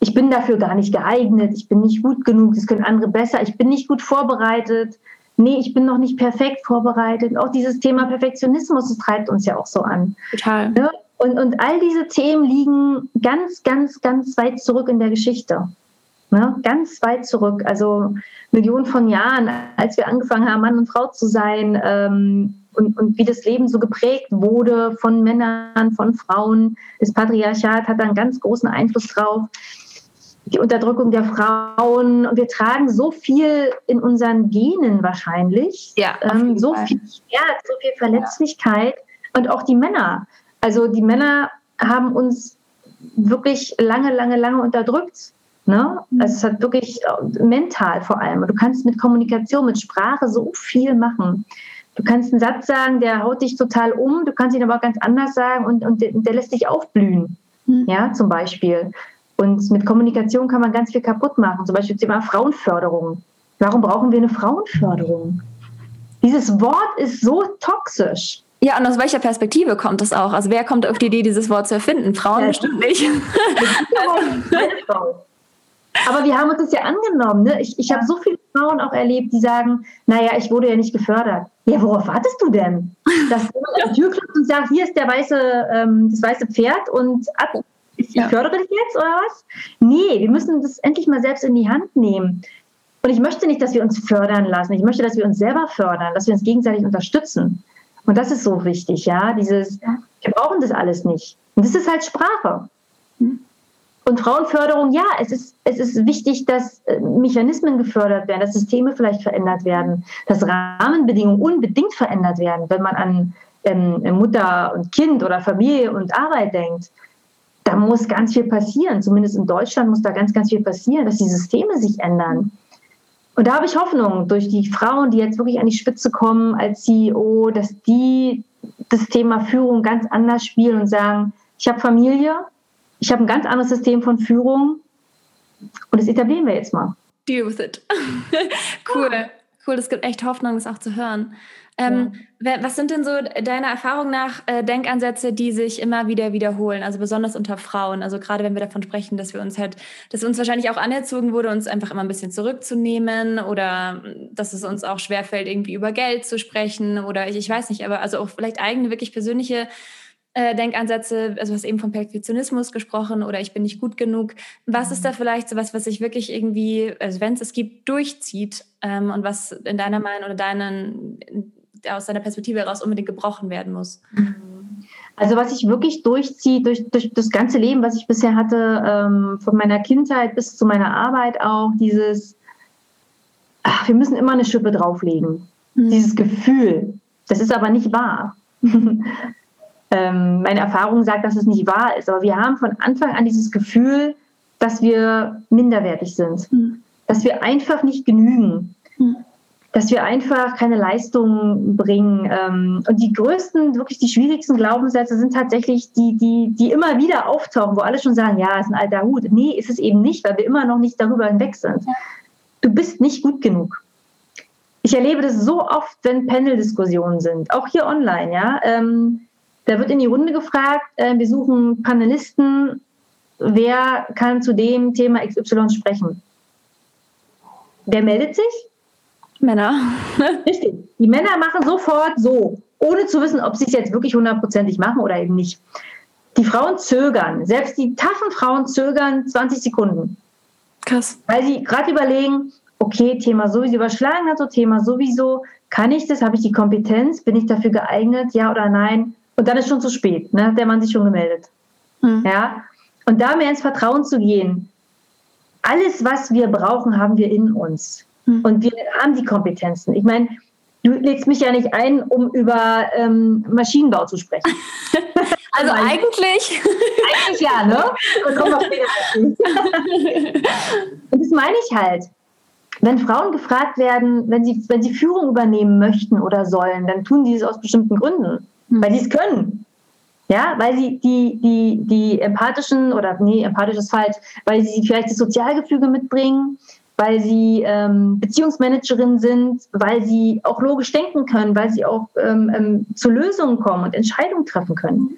ich bin dafür gar nicht geeignet, ich bin nicht gut genug, das können andere besser, ich bin nicht gut vorbereitet, nee, ich bin noch nicht perfekt vorbereitet. Auch dieses Thema Perfektionismus, das treibt uns ja auch so an. Total. Ja? Und, und all diese Themen liegen ganz, ganz, ganz weit zurück in der Geschichte. Ja? Ganz weit zurück, also Millionen von Jahren, als wir angefangen haben, Mann und Frau zu sein. Ähm, und, und wie das Leben so geprägt wurde von Männern, von Frauen. Das Patriarchat hat da einen ganz großen Einfluss drauf die Unterdrückung der Frauen. Und wir tragen so viel in unseren Genen wahrscheinlich. Ja, ähm, so viel Schmerz, so viel Verletzlichkeit. Ja. Und auch die Männer. Also die Männer haben uns wirklich lange, lange, lange unterdrückt. Ne? Also es hat wirklich äh, mental vor allem. Du kannst mit Kommunikation, mit Sprache so viel machen. Du kannst einen Satz sagen, der haut dich total um, du kannst ihn aber auch ganz anders sagen und, und der, lässt dich aufblühen. Mhm. Ja, zum Beispiel. Und mit Kommunikation kann man ganz viel kaputt machen. Zum Beispiel Thema Frauenförderung. Warum brauchen wir eine Frauenförderung? Dieses Wort ist so toxisch. Ja, und aus welcher Perspektive kommt das auch? Also wer kommt auf die Idee, dieses Wort zu erfinden? Frauen ja, bestimmt nicht. Meine Frau. Aber wir haben uns das ja angenommen. Ne? Ich, ich habe so viele Frauen auch erlebt, die sagen, naja, ich wurde ja nicht gefördert. Ja, worauf wartest du denn? Dass jemand an die Tür klopft und sagt, hier ist der weiße, ähm, das weiße Pferd und ab ich ja. fördere dich jetzt oder was? Nee, wir müssen das endlich mal selbst in die Hand nehmen. Und ich möchte nicht, dass wir uns fördern lassen. Ich möchte, dass wir uns selber fördern, dass wir uns gegenseitig unterstützen. Und das ist so wichtig, ja. Dieses, wir brauchen das alles nicht. Und das ist halt Sprache. Hm. Und Frauenförderung, ja, es ist, es ist wichtig, dass äh, Mechanismen gefördert werden, dass Systeme vielleicht verändert werden, dass Rahmenbedingungen unbedingt verändert werden, wenn man an ähm, Mutter und Kind oder Familie und Arbeit denkt da muss ganz viel passieren. Zumindest in Deutschland muss da ganz, ganz viel passieren, dass die Systeme sich ändern. Und da habe ich Hoffnung durch die Frauen, die jetzt wirklich an die Spitze kommen als CEO, dass die das Thema Führung ganz anders spielen und sagen, ich habe Familie, ich habe ein ganz anderes System von Führung und das etablieren wir jetzt mal. Deal with it. cool. Cool, das gibt echt Hoffnung, das auch zu hören. Ähm, ja. Was sind denn so deiner Erfahrung nach äh, Denkansätze, die sich immer wieder wiederholen, also besonders unter Frauen? Also gerade wenn wir davon sprechen, dass wir uns halt, dass uns wahrscheinlich auch anerzogen wurde, uns einfach immer ein bisschen zurückzunehmen oder dass es uns auch schwerfällt, irgendwie über Geld zu sprechen oder ich, ich weiß nicht, aber also auch vielleicht eigene, wirklich persönliche äh, Denkansätze, also du hast eben vom Perfektionismus gesprochen oder ich bin nicht gut genug. Was ist da mhm. vielleicht so was, was sich wirklich irgendwie, also wenn es es gibt, durchzieht ähm, und was in deiner Meinung oder deinen aus seiner Perspektive heraus unbedingt gebrochen werden muss? Also was sich wirklich durchzieht durch, durch das ganze Leben, was ich bisher hatte, ähm, von meiner Kindheit bis zu meiner Arbeit auch, dieses, ach, wir müssen immer eine Schippe drauflegen. Mhm. Dieses Gefühl. Das ist aber nicht wahr. ähm, meine Erfahrung sagt, dass es nicht wahr ist. Aber wir haben von Anfang an dieses Gefühl, dass wir minderwertig sind. Mhm. Dass wir einfach nicht genügen. Mhm dass wir einfach keine Leistung bringen. Ähm, und die größten, wirklich die schwierigsten Glaubenssätze sind tatsächlich die, die, die immer wieder auftauchen, wo alle schon sagen, ja, ist ein alter Hut. Nee, ist es eben nicht, weil wir immer noch nicht darüber hinweg sind. Du bist nicht gut genug. Ich erlebe das so oft, wenn Panel-Diskussionen sind, auch hier online, ja. Ähm, da wird in die Runde gefragt, äh, wir suchen Panelisten, wer kann zu dem Thema XY sprechen? Wer meldet sich? Männer. Richtig. Die Männer machen sofort so, ohne zu wissen, ob sie es jetzt wirklich hundertprozentig machen oder eben nicht. Die Frauen zögern. Selbst die taffen Frauen zögern 20 Sekunden. Krass. Weil sie gerade überlegen, okay, Thema sowieso überschlagen hat, so Thema sowieso, kann ich das, habe ich die Kompetenz, bin ich dafür geeignet, ja oder nein? Und dann ist schon zu spät, ne? der Mann sich schon gemeldet. Hm. Ja? Und da mehr ins Vertrauen zu gehen, alles, was wir brauchen, haben wir in uns. Hm. Und wir haben die Kompetenzen. Ich meine, du legst mich ja nicht ein, um über ähm, Maschinenbau zu sprechen. also eigentlich. Eigentlich ja, ne? Und später Und das meine ich halt. Wenn Frauen gefragt werden, wenn sie, wenn sie Führung übernehmen möchten oder sollen, dann tun sie es aus bestimmten Gründen, mhm. Weil sie es können. Ja, weil sie die, die, die empathischen oder nee, empathisch ist falsch, weil sie vielleicht das Sozialgefüge mitbringen, weil sie ähm, Beziehungsmanagerin sind, weil sie auch logisch denken können, weil sie auch ähm, ähm, zu Lösungen kommen und Entscheidungen treffen können.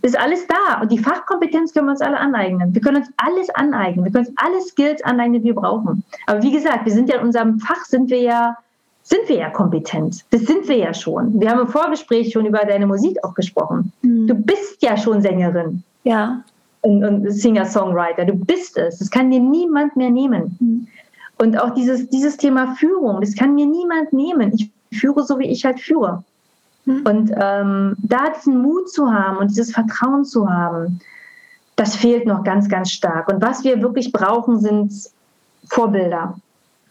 Ist alles da und die Fachkompetenz können wir uns alle aneignen. Wir können uns alles aneignen. Wir können uns alle Skills aneignen, die wir brauchen. Aber wie gesagt, wir sind ja in unserem Fach sind wir ja sind wir ja kompetent. Das sind wir ja schon. Wir haben im Vorgespräch schon über deine Musik auch gesprochen. Mhm. Du bist ja schon Sängerin. Ja und, Singer-Songwriter. Du bist es. Das kann dir niemand mehr nehmen. Mhm. Und auch dieses, dieses Thema Führung, das kann mir niemand nehmen. Ich führe so, wie ich halt führe. Mhm. Und ähm, da diesen Mut zu haben und dieses Vertrauen zu haben, das fehlt noch ganz, ganz stark. Und was wir wirklich brauchen, sind Vorbilder.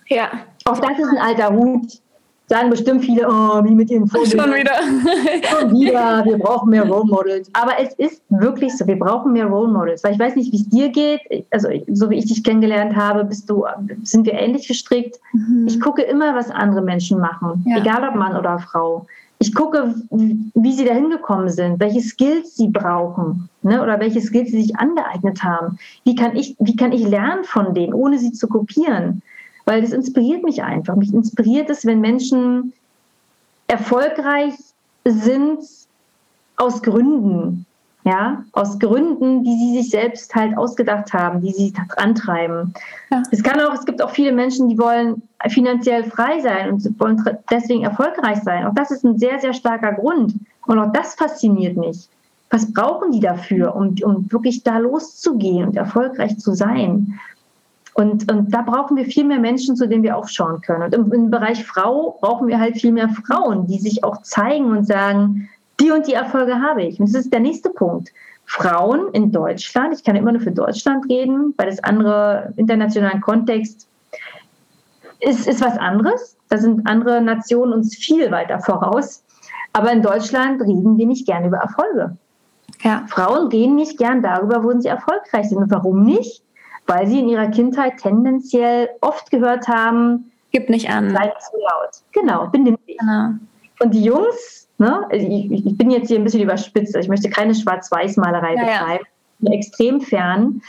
Ja. Auch das ist ein alter Hut sagen bestimmt viele, oh, wie mit ihren Vorbilder. Schon wieder. Schon wieder, wir brauchen mehr Role Models. Aber es ist wirklich so, wir brauchen mehr Role Models. Weil ich weiß nicht, wie es dir geht. Also, so wie ich dich kennengelernt habe, bist du, sind wir ähnlich gestrickt. Mhm. Ich gucke immer, was andere Menschen machen. Ja. Egal ob Mann oder Frau. Ich gucke, wie sie da hingekommen sind, welche Skills sie brauchen ne, oder welche Skills sie sich angeeignet haben. Wie kann, ich, wie kann ich lernen von denen, ohne sie zu kopieren? Weil das inspiriert mich einfach. Mich inspiriert es, wenn Menschen erfolgreich sind aus Gründen, ja, aus Gründen, die sie sich selbst halt ausgedacht haben, die sie antreiben. Ja. Es kann auch, es gibt auch viele Menschen, die wollen finanziell frei sein und wollen deswegen erfolgreich sein. Auch das ist ein sehr, sehr starker Grund. Und auch das fasziniert mich. Was brauchen die dafür, um, um wirklich da loszugehen und erfolgreich zu sein? Und, und da brauchen wir viel mehr Menschen, zu denen wir aufschauen können. Und im, im, Bereich Frau brauchen wir halt viel mehr Frauen, die sich auch zeigen und sagen, die und die Erfolge habe ich. Und das ist der nächste Punkt. Frauen in Deutschland, ich kann immer nur für Deutschland reden, weil das andere internationalen Kontext ist, ist was anderes. Da sind andere Nationen uns viel weiter voraus. Aber in Deutschland reden wir nicht gern über Erfolge. Ja. Frauen reden nicht gern darüber, wo sie erfolgreich sind. Und warum nicht? Weil sie in ihrer Kindheit tendenziell oft gehört haben, gib nicht an. Sei nicht so laut. Genau, benimm dich. Genau. Und die Jungs, ne, also ich, ich, bin jetzt hier ein bisschen überspitzt, also ich möchte keine Schwarz-Weiß-Malerei ja, betreiben, ja. extrem fern.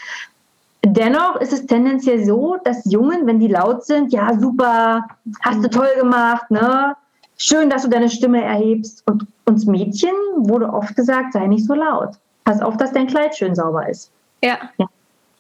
Dennoch ist es tendenziell so, dass Jungen, wenn die laut sind, ja super, hast du toll gemacht, ne? Schön, dass du deine Stimme erhebst. Und uns Mädchen wurde oft gesagt, sei nicht so laut. Pass auf, dass dein Kleid schön sauber ist. Ja. ja.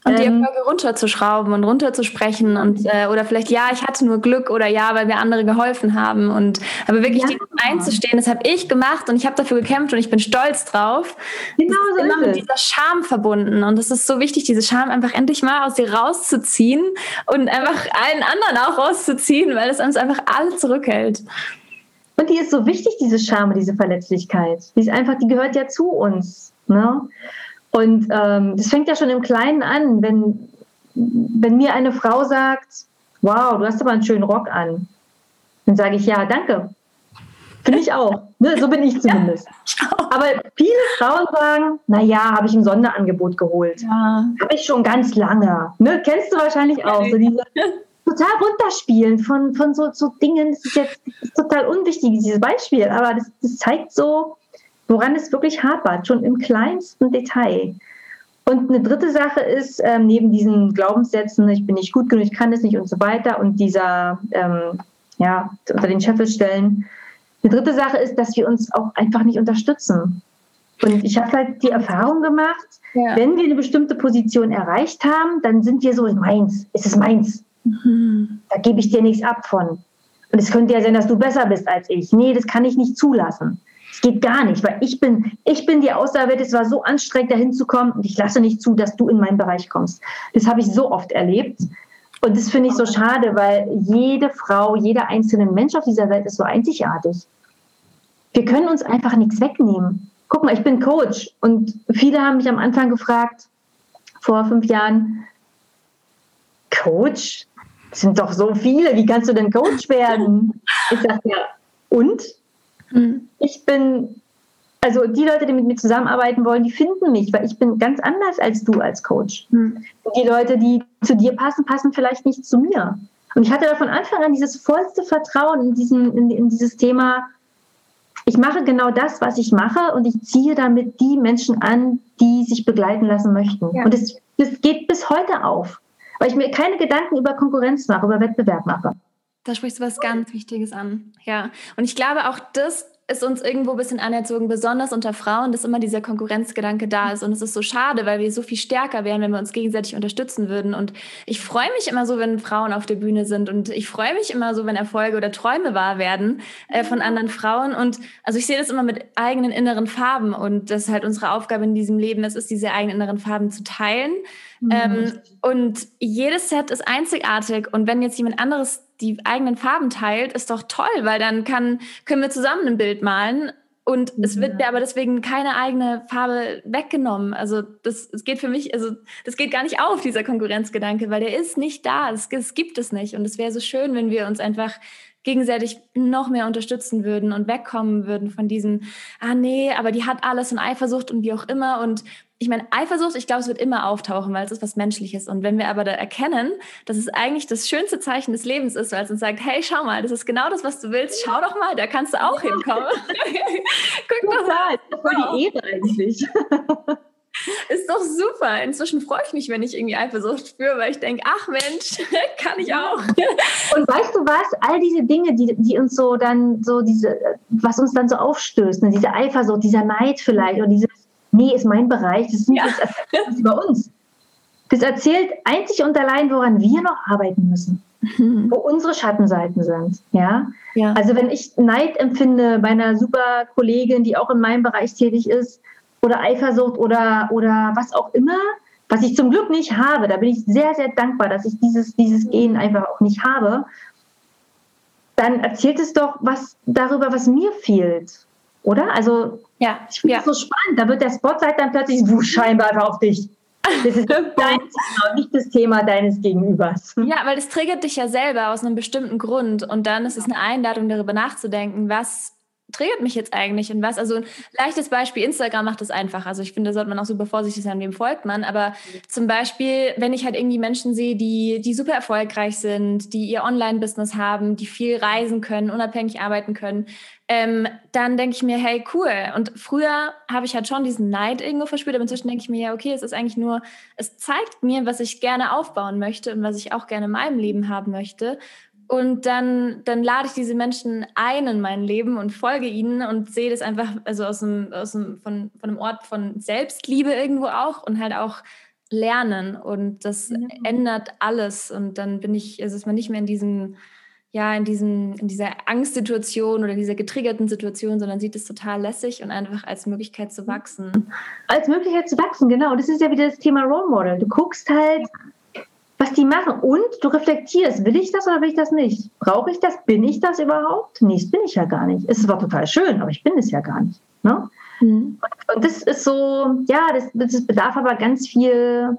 Und die ähm, Erfolge runterzuschrauben und runterzusprechen und äh, oder vielleicht ja, ich hatte nur Glück oder ja, weil wir andere geholfen haben und aber wirklich ja. einzustehen, das habe ich gemacht und ich habe dafür gekämpft und ich bin stolz drauf. Genau das ist so immer mit dieser Scham verbunden und es ist so wichtig, diese Scham einfach endlich mal aus dir rauszuziehen und einfach allen anderen auch rauszuziehen, weil es uns einfach alle zurückhält. Und die ist so wichtig, diese Scham, diese Verletzlichkeit. Die ist einfach, die gehört ja zu uns. Ne? Und ähm, das fängt ja schon im Kleinen an, wenn, wenn mir eine Frau sagt, wow, du hast aber einen schönen Rock an, dann sage ich, ja, danke. Finde ich auch. Ne, so bin ich zumindest. Ja. Aber viele Frauen sagen, naja, habe ich ein Sonderangebot geholt. Ja. Habe ich schon ganz lange. Ne, kennst du wahrscheinlich auch. So diese, total runterspielen von, von so, so Dingen. Das ist jetzt das ist total unwichtig, dieses Beispiel, aber das, das zeigt so, woran es wirklich hapert, schon im kleinsten Detail. Und eine dritte Sache ist, ähm, neben diesen Glaubenssätzen, ich bin nicht gut genug, ich kann es nicht und so weiter und dieser, ähm, ja, unter den Scheffel stellen. Eine dritte Sache ist, dass wir uns auch einfach nicht unterstützen. Und ich habe halt die Erfahrung gemacht, ja. wenn wir eine bestimmte Position erreicht haben, dann sind wir so, meins, es ist meins. Mhm. Da gebe ich dir nichts ab von. Und es könnte ja sein, dass du besser bist als ich. Nee, das kann ich nicht zulassen. Es geht gar nicht, weil ich bin, ich bin die Auserwählte. Es war so anstrengend, dahin zu kommen und ich lasse nicht zu, dass du in meinen Bereich kommst. Das habe ich so oft erlebt. Und das finde ich so schade, weil jede Frau, jeder einzelne Mensch auf dieser Welt ist so einzigartig. Wir können uns einfach nichts wegnehmen. Guck mal, ich bin Coach und viele haben mich am Anfang gefragt, vor fünf Jahren, Coach? Das sind doch so viele, wie kannst du denn Coach werden? Ich sage ja, und? Mhm. Ich bin, also die Leute, die mit mir zusammenarbeiten wollen, die finden mich, weil ich bin ganz anders als du als Coach. Mhm. Die Leute, die zu dir passen, passen vielleicht nicht zu mir. Und ich hatte da von Anfang an dieses vollste Vertrauen in, diesen, in, in dieses Thema, ich mache genau das, was ich mache und ich ziehe damit die Menschen an, die sich begleiten lassen möchten. Ja. Und das, das geht bis heute auf, weil ich mir keine Gedanken über Konkurrenz mache, über Wettbewerb mache. Da sprichst du was ganz Wichtiges an. Ja. Und ich glaube, auch das ist uns irgendwo ein bisschen anerzogen, besonders unter Frauen, dass immer dieser Konkurrenzgedanke da ist. Und es ist so schade, weil wir so viel stärker wären, wenn wir uns gegenseitig unterstützen würden. Und ich freue mich immer so, wenn Frauen auf der Bühne sind. Und ich freue mich immer so, wenn Erfolge oder Träume wahr werden äh, von anderen Frauen. Und also ich sehe das immer mit eigenen inneren Farben. Und das ist halt unsere Aufgabe in diesem Leben, es ist, diese eigenen inneren Farben zu teilen. Mhm. Ähm, und jedes Set ist einzigartig. Und wenn jetzt jemand anderes die eigenen Farben teilt, ist doch toll, weil dann kann, können wir zusammen ein Bild malen und es wird mir aber deswegen keine eigene Farbe weggenommen. Also das, das geht für mich, also das geht gar nicht auf, dieser Konkurrenzgedanke, weil der ist nicht da. Das, das gibt es nicht. Und es wäre so schön, wenn wir uns einfach gegenseitig noch mehr unterstützen würden und wegkommen würden von diesem, ah nee, aber die hat alles und Eifersucht und wie auch immer. Und ich meine, Eifersucht, ich glaube, es wird immer auftauchen, weil es ist was Menschliches. Und wenn wir aber da erkennen, dass es eigentlich das schönste Zeichen des Lebens ist, weil es uns sagt, hey, schau mal, das ist genau das, was du willst, schau doch mal, da kannst du auch hinkommen. Guck doch mal. Voll die Ehre eigentlich. Ist doch super. Inzwischen freue ich mich, wenn ich irgendwie Eifersucht spüre, weil ich denke, ach Mensch, kann ich auch. Und weißt du was? All diese Dinge, die, die uns so dann so diese, was uns dann so aufstößt, ne? diese Eifersucht, dieser Neid vielleicht oder dieses, nee, ist mein Bereich, das ist nicht ja. das über uns. Das erzählt einzig und allein, woran wir noch arbeiten müssen. Mhm. Wo unsere Schattenseiten sind. Ja? ja? Also wenn ich Neid empfinde bei einer super Kollegin, die auch in meinem Bereich tätig ist, oder Eifersucht oder, oder was auch immer, was ich zum Glück nicht habe. Da bin ich sehr, sehr dankbar, dass ich dieses, dieses Gen einfach auch nicht habe. Dann erzählt es doch was darüber, was mir fehlt. Oder? Also, ja, ich finde ja. das so spannend. Da wird der Spotlight dann plötzlich wusch, scheinbar einfach auf dich. Das ist dein Thema, nicht das Thema deines Gegenübers. Ja, weil das triggert dich ja selber aus einem bestimmten Grund. Und dann ist es eine Einladung, darüber nachzudenken, was triggert mich jetzt eigentlich und was? Also ein leichtes Beispiel, Instagram macht das einfach. Also ich finde, da sollte man auch super vorsichtig sein, wem folgt man. Aber zum Beispiel, wenn ich halt irgendwie Menschen sehe, die, die super erfolgreich sind, die ihr Online-Business haben, die viel reisen können, unabhängig arbeiten können, ähm, dann denke ich mir, hey, cool. Und früher habe ich halt schon diesen Neid irgendwo verspürt, aber inzwischen denke ich mir, ja, okay, es ist eigentlich nur, es zeigt mir, was ich gerne aufbauen möchte und was ich auch gerne in meinem Leben haben möchte. Und dann, dann lade ich diese Menschen ein in mein Leben und folge ihnen und sehe das einfach also aus einem, aus einem, von, von einem Ort von Selbstliebe irgendwo auch und halt auch lernen. Und das mhm. ändert alles. Und dann bin ich, also ist man nicht mehr in diesem, ja, in, diesem, in dieser Angstsituation oder dieser getriggerten Situation, sondern sieht es total lässig und einfach als Möglichkeit zu wachsen. Als Möglichkeit zu wachsen, genau. Das ist ja wieder das Thema Role Model. Du guckst halt, was die machen. Und du reflektierst, will ich das oder will ich das nicht? Brauche ich das? Bin ich das überhaupt? Nee, das bin ich ja gar nicht. Es zwar total schön, aber ich bin es ja gar nicht. Ne? Mhm. Und, und, das ist so, ja, das, das bedarf aber ganz viel,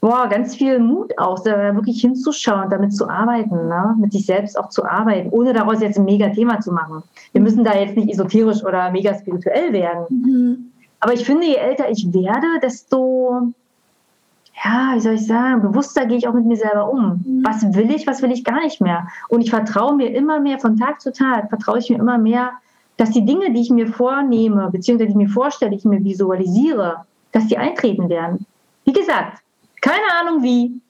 boah, ganz viel Mut auch, da wirklich hinzuschauen, damit zu arbeiten, ne? mit sich selbst auch zu arbeiten, ohne daraus jetzt ein mega Thema zu machen. Wir müssen da jetzt nicht esoterisch oder mega spirituell werden. Mhm. Aber ich finde, je älter ich werde, desto ja, wie soll ich sagen, bewusster gehe ich auch mit mir selber um. Mhm. Was will ich, was will ich gar nicht mehr? Und ich vertraue mir immer mehr von Tag zu Tag, vertraue ich mir immer mehr, dass die Dinge, die ich mir vornehme, beziehungsweise die ich mir vorstelle, die ich mir visualisiere, dass die eintreten werden. Wie gesagt, keine Ahnung wie,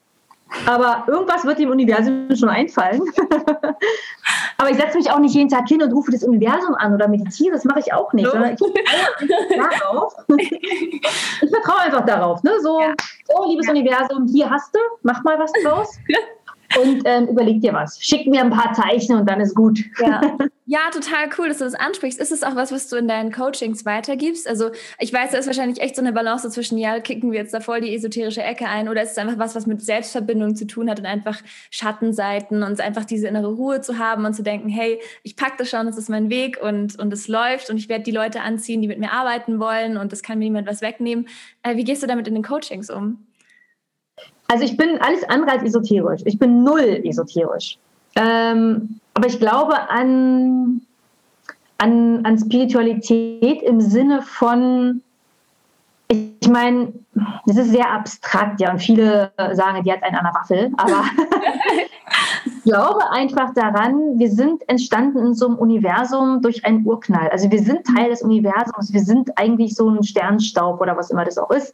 aber irgendwas wird dem Universum schon einfallen. aber ich setze mich auch nicht jeden Tag hin und rufe das Universum an oder meditiere, das mache ich auch nicht. So. Ich, darauf. ich vertraue einfach darauf. Ne? So, ja. oh, liebes ja. Universum, hier hast du, mach mal was draus und ähm, überleg dir was. Schick mir ein paar Zeichen und dann ist gut. Ja. ja, total cool, dass du das ansprichst. Ist es auch was, was du in deinen Coachings weitergibst? Also ich weiß, da ist wahrscheinlich echt so eine Balance zwischen, ja, kicken wir jetzt da voll die esoterische Ecke ein oder ist es einfach was, was mit Selbstverbindung zu tun hat und einfach Schattenseiten und einfach diese innere Ruhe zu haben und zu denken, hey, ich packe das schon, das ist mein Weg und, und es läuft und ich werde die Leute anziehen, die mit mir arbeiten wollen und das kann mir niemand was wegnehmen. Äh, wie gehst du damit in den Coachings um? Also ich bin alles andere als esoterisch. Ich bin null esoterisch. Ähm, aber ich glaube an, an, an Spiritualität im Sinne von, ich, ich meine, das ist sehr abstrakt, ja, und viele sagen, die hat einen an der Waffel, aber glaube einfach daran, wir sind entstanden in so einem Universum durch einen Urknall. Also wir sind Teil des Universums, wir sind eigentlich so ein Sternstaub oder was immer das auch ist.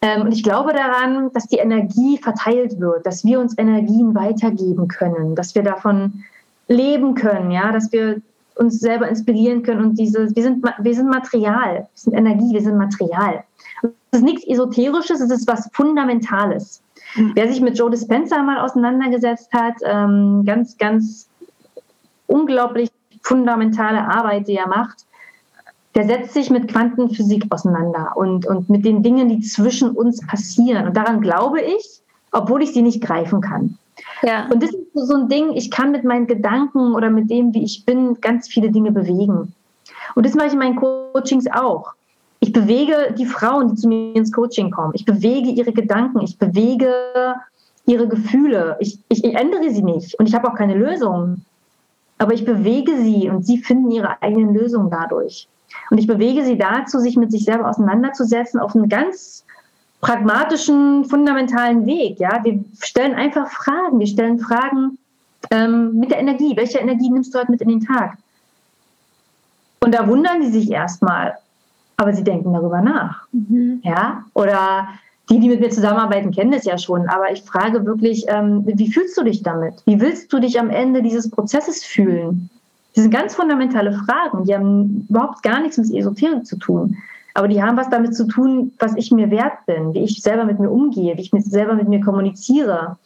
Ähm, und ich glaube daran, dass die Energie verteilt wird, dass wir uns Energien weitergeben können, dass wir davon leben können, ja, dass wir uns selber inspirieren können und diese, wir sind, wir sind Material, wir sind Energie, wir sind Material. Das ist nichts Esoterisches, es ist was Fundamentales. Wer sich mit Joe Dispenza mal auseinandergesetzt hat, ähm, ganz, ganz unglaublich fundamentale Arbeit, die er macht, der setzt sich mit Quantenphysik auseinander und, und mit den Dingen, die zwischen uns passieren. Und daran glaube ich, obwohl ich sie nicht greifen kann. Ja. Und das ist so ein Ding, ich kann mit meinen Gedanken oder mit dem, wie ich bin, ganz viele Dinge bewegen. Und das mache ich in meinen Coachings auch. Ich bewege die Frauen, die zu mir ins Coaching kommen. Ich bewege ihre Gedanken. Ich bewege ihre Gefühle. Ich, ich, ich ändere sie nicht. Und ich habe auch keine Lösung. Aber ich bewege sie und sie finden ihre eigenen Lösungen dadurch. Und ich bewege sie dazu, sich mit sich selber auseinanderzusetzen auf einen ganz pragmatischen, fundamentalen Weg. Ja, wir stellen einfach Fragen. Wir stellen Fragen ähm, mit der Energie. Welche Energie nimmst du heute mit in den Tag? Und da wundern sie sich erstmal, aber sie denken darüber nach. Mhm. Ja, oder die, die mit mir zusammenarbeiten, kennen das ja schon. Aber ich frage wirklich, ähm, wie fühlst du dich damit? Wie willst du dich am Ende dieses Prozesses fühlen? Das sind ganz fundamentale Fragen, die haben überhaupt gar nichts mit Esoterik zu tun. Aber die haben was damit zu tun, was ich mir wert bin, wie ich selber mit mir umgehe, wie ich mit, selber mit mir kommuniziere.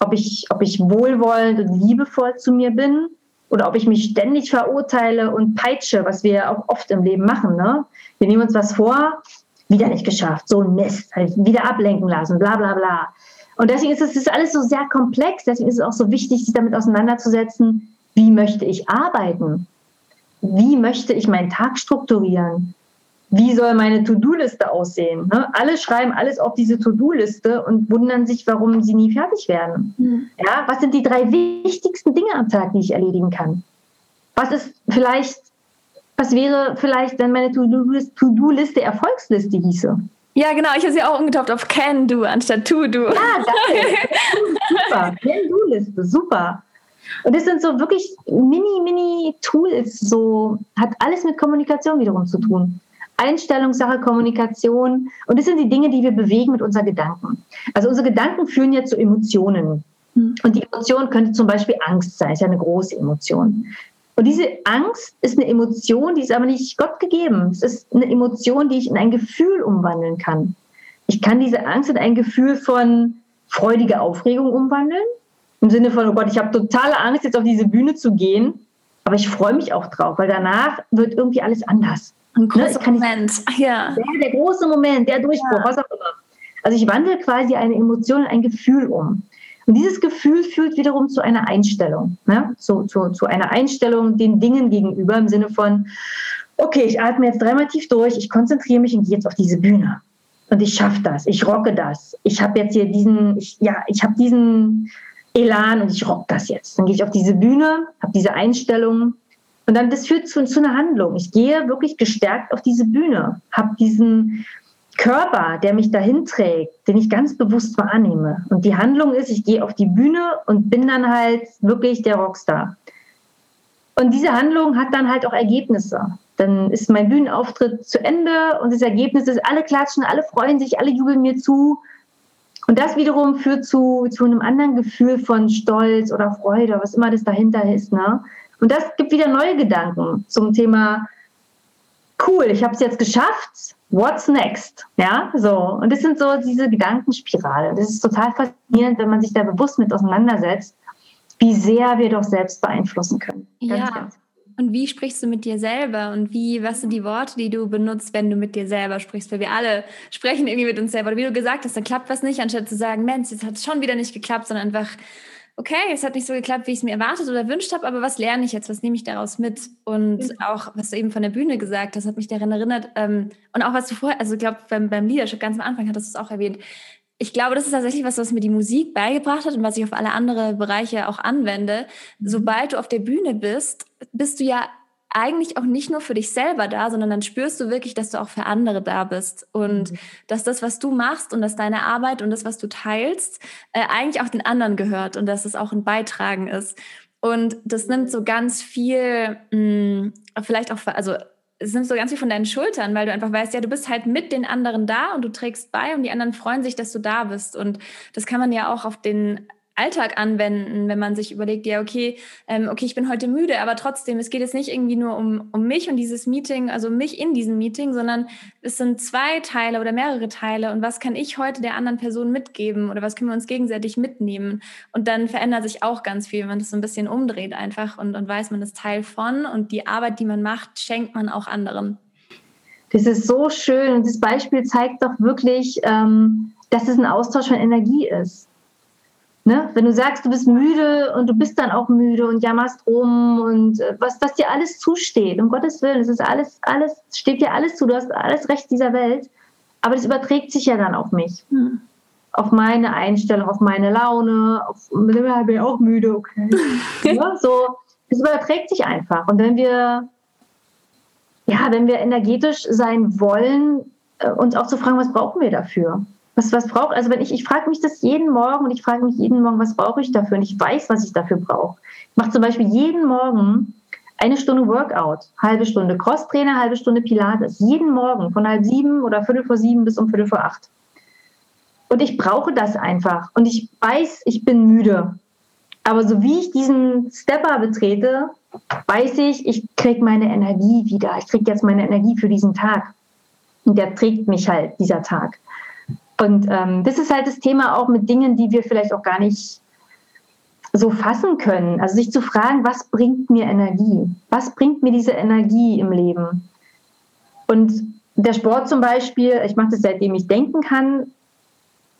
Ob ich, ob ich wohlwollend und liebevoll zu mir bin oder ob ich mich ständig verurteile und peitsche, was wir auch oft im Leben machen. Ne? Wir nehmen uns was vor, wieder nicht geschafft, so ein Mist, halt wieder ablenken lassen, bla bla bla. Und deswegen ist es alles so sehr komplex, deswegen ist es auch so wichtig, sich damit auseinanderzusetzen, wie möchte ich arbeiten? Wie möchte ich meinen Tag strukturieren? Wie soll meine To-Do-Liste aussehen? Ne? Alle schreiben alles auf diese To-Do-Liste und wundern sich, warum sie nie fertig werden. Mhm. Ja, was sind die drei wichtigsten Dinge am Tag, die ich erledigen kann? Was ist vielleicht, was wäre vielleicht, wenn meine To-Do-Liste Erfolgsliste hieße? Ja, genau. Ich habe sie auch umgetauft auf Can-Do anstatt To-Do. Ja, danke. super. Can-Do-Liste, super. Und das sind so wirklich mini, mini Tools, so hat alles mit Kommunikation wiederum zu tun. Einstellungssache, Kommunikation. Und das sind die Dinge, die wir bewegen mit unseren Gedanken. Also unsere Gedanken führen ja zu Emotionen. Hm. Und die Emotion könnte zum Beispiel Angst sein, ist ja eine große Emotion. Und diese Angst ist eine Emotion, die ist aber nicht Gott gegeben. Es ist eine Emotion, die ich in ein Gefühl umwandeln kann. Ich kann diese Angst in ein Gefühl von freudiger Aufregung umwandeln im Sinne von, oh Gott, ich habe totale Angst, jetzt auf diese Bühne zu gehen, aber ich freue mich auch drauf, weil danach wird irgendwie alles anders. Ein ne, großer ne? Moment, ja. Der, der, große Moment, der Durchbruch, ja. was auch immer. Also ich wandle quasi eine Emotion in ein Gefühl um. Und dieses Gefühl führt wiederum zu einer Einstellung, ne? zu, zu, zu einer Einstellung den Dingen gegenüber im Sinne von, okay, ich atme jetzt dreimal tief durch, ich konzentriere mich und gehe jetzt auf diese Bühne. Und ich schaffe das, ich rocke das. Ich habe jetzt hier diesen, ich, ja, ich habe diesen Elan und ich rock das jetzt. Dann gehe ich auf diese Bühne, habe diese Einstellung und dann das führt zu, zu einer Handlung. Ich gehe wirklich gestärkt auf diese Bühne, habe diesen Körper, der mich dahin trägt, den ich ganz bewusst wahrnehme. Und die Handlung ist, ich gehe auf die Bühne und bin dann halt wirklich der Rockstar. Und diese Handlung hat dann halt auch Ergebnisse. Dann ist mein Bühnenauftritt zu Ende und das Ergebnis ist, alle klatschen, alle freuen sich, alle jubeln mir zu. Und das wiederum führt zu, zu einem anderen Gefühl von Stolz oder Freude, was immer das dahinter ist. Ne? Und das gibt wieder neue Gedanken zum Thema, cool, ich habe es jetzt geschafft, what's next? Ja, so. Und das sind so diese Gedankenspirale. Das ist total faszinierend, wenn man sich da bewusst mit auseinandersetzt, wie sehr wir doch selbst beeinflussen können. Ganz, ja. Ganz. Und wie sprichst du mit dir selber? Und wie, was sind die Worte, die du benutzt, wenn du mit dir selber sprichst? Weil wir alle sprechen irgendwie mit uns selber. Oder wie du gesagt hast, da klappt was nicht, anstatt zu sagen, Mensch, jetzt hat es schon wieder nicht geklappt, sondern einfach, okay, es hat nicht so geklappt, wie ich es mir erwartet oder erwünscht habe, aber was lerne ich jetzt? Was nehme ich daraus mit? Und mhm. auch, was du eben von der Bühne gesagt hast, hat mich daran erinnert. Ähm, und auch was du vorher, also ich glaube, beim, beim Leadership ganz am Anfang hattest du es auch erwähnt. Ich glaube, das ist tatsächlich was, was mir die Musik beigebracht hat und was ich auf alle anderen Bereiche auch anwende. Mhm. Sobald du auf der Bühne bist, bist du ja eigentlich auch nicht nur für dich selber da, sondern dann spürst du wirklich, dass du auch für andere da bist und mhm. dass das, was du machst und dass deine Arbeit und das, was du teilst, äh, eigentlich auch den anderen gehört und dass es auch ein Beitragen ist. Und das nimmt so ganz viel, mh, mm, vielleicht auch, also es nimmt so ganz viel von deinen Schultern, weil du einfach weißt, ja, du bist halt mit den anderen da und du trägst bei und die anderen freuen sich, dass du da bist. Und das kann man ja auch auf den Alltag anwenden, wenn man sich überlegt, ja, okay, ähm, okay, ich bin heute müde, aber trotzdem, es geht jetzt nicht irgendwie nur um, um mich und dieses Meeting, also mich in diesem Meeting, sondern es sind zwei Teile oder mehrere Teile und was kann ich heute der anderen Person mitgeben oder was können wir uns gegenseitig mitnehmen? Und dann verändert sich auch ganz viel, wenn man das so ein bisschen umdreht einfach und, und weiß, man ist Teil von und die Arbeit, die man macht, schenkt man auch anderen. Das ist so schön und das Beispiel zeigt doch wirklich, ähm, dass es ein Austausch von Energie ist. Ne? Wenn du sagst, du bist müde und du bist dann auch müde und jammerst rum und äh, was, was dir alles zusteht, um Gottes Willen, es ist alles, alles, steht dir alles zu, du hast alles Recht dieser Welt, aber das überträgt sich ja dann auf mich. Hm. Auf meine Einstellung, auf meine Laune, auf, ich bin auch müde, okay. ja, so, es überträgt sich einfach. Und wenn wir, ja, wenn wir energetisch sein wollen, äh, uns auch zu fragen, was brauchen wir dafür? Was, was braucht, also wenn ich, ich frage mich das jeden Morgen und ich frage mich jeden Morgen, was brauche ich dafür? Und ich weiß, was ich dafür brauche. Ich mache zum Beispiel jeden Morgen eine Stunde Workout, halbe Stunde Crosstrainer, halbe Stunde Pilates. Jeden Morgen von halb sieben oder viertel vor sieben bis um viertel vor acht. Und ich brauche das einfach. Und ich weiß, ich bin müde. Aber so wie ich diesen Stepper betrete, weiß ich, ich kriege meine Energie wieder. Ich kriege jetzt meine Energie für diesen Tag. Und der trägt mich halt, dieser Tag. Und ähm, das ist halt das Thema auch mit Dingen, die wir vielleicht auch gar nicht so fassen können. Also sich zu fragen, was bringt mir Energie? Was bringt mir diese Energie im Leben? Und der Sport zum Beispiel, ich mache das seitdem ich denken kann,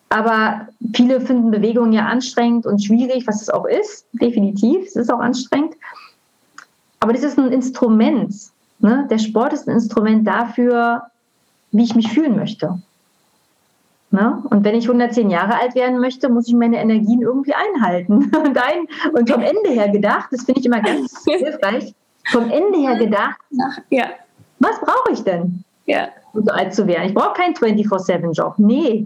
aber viele finden Bewegung ja anstrengend und schwierig, was es auch ist, definitiv. Es ist auch anstrengend. Aber das ist ein Instrument. Ne? Der Sport ist ein Instrument dafür, wie ich mich fühlen möchte. Ne? Und wenn ich 110 Jahre alt werden möchte, muss ich meine Energien irgendwie einhalten. Und, ein, und vom Ende her gedacht, das finde ich immer ganz hilfreich, vom Ende her gedacht, ja. was brauche ich denn? Ja. Um so alt zu werden. Ich brauche keinen 24-7-Job. Nee.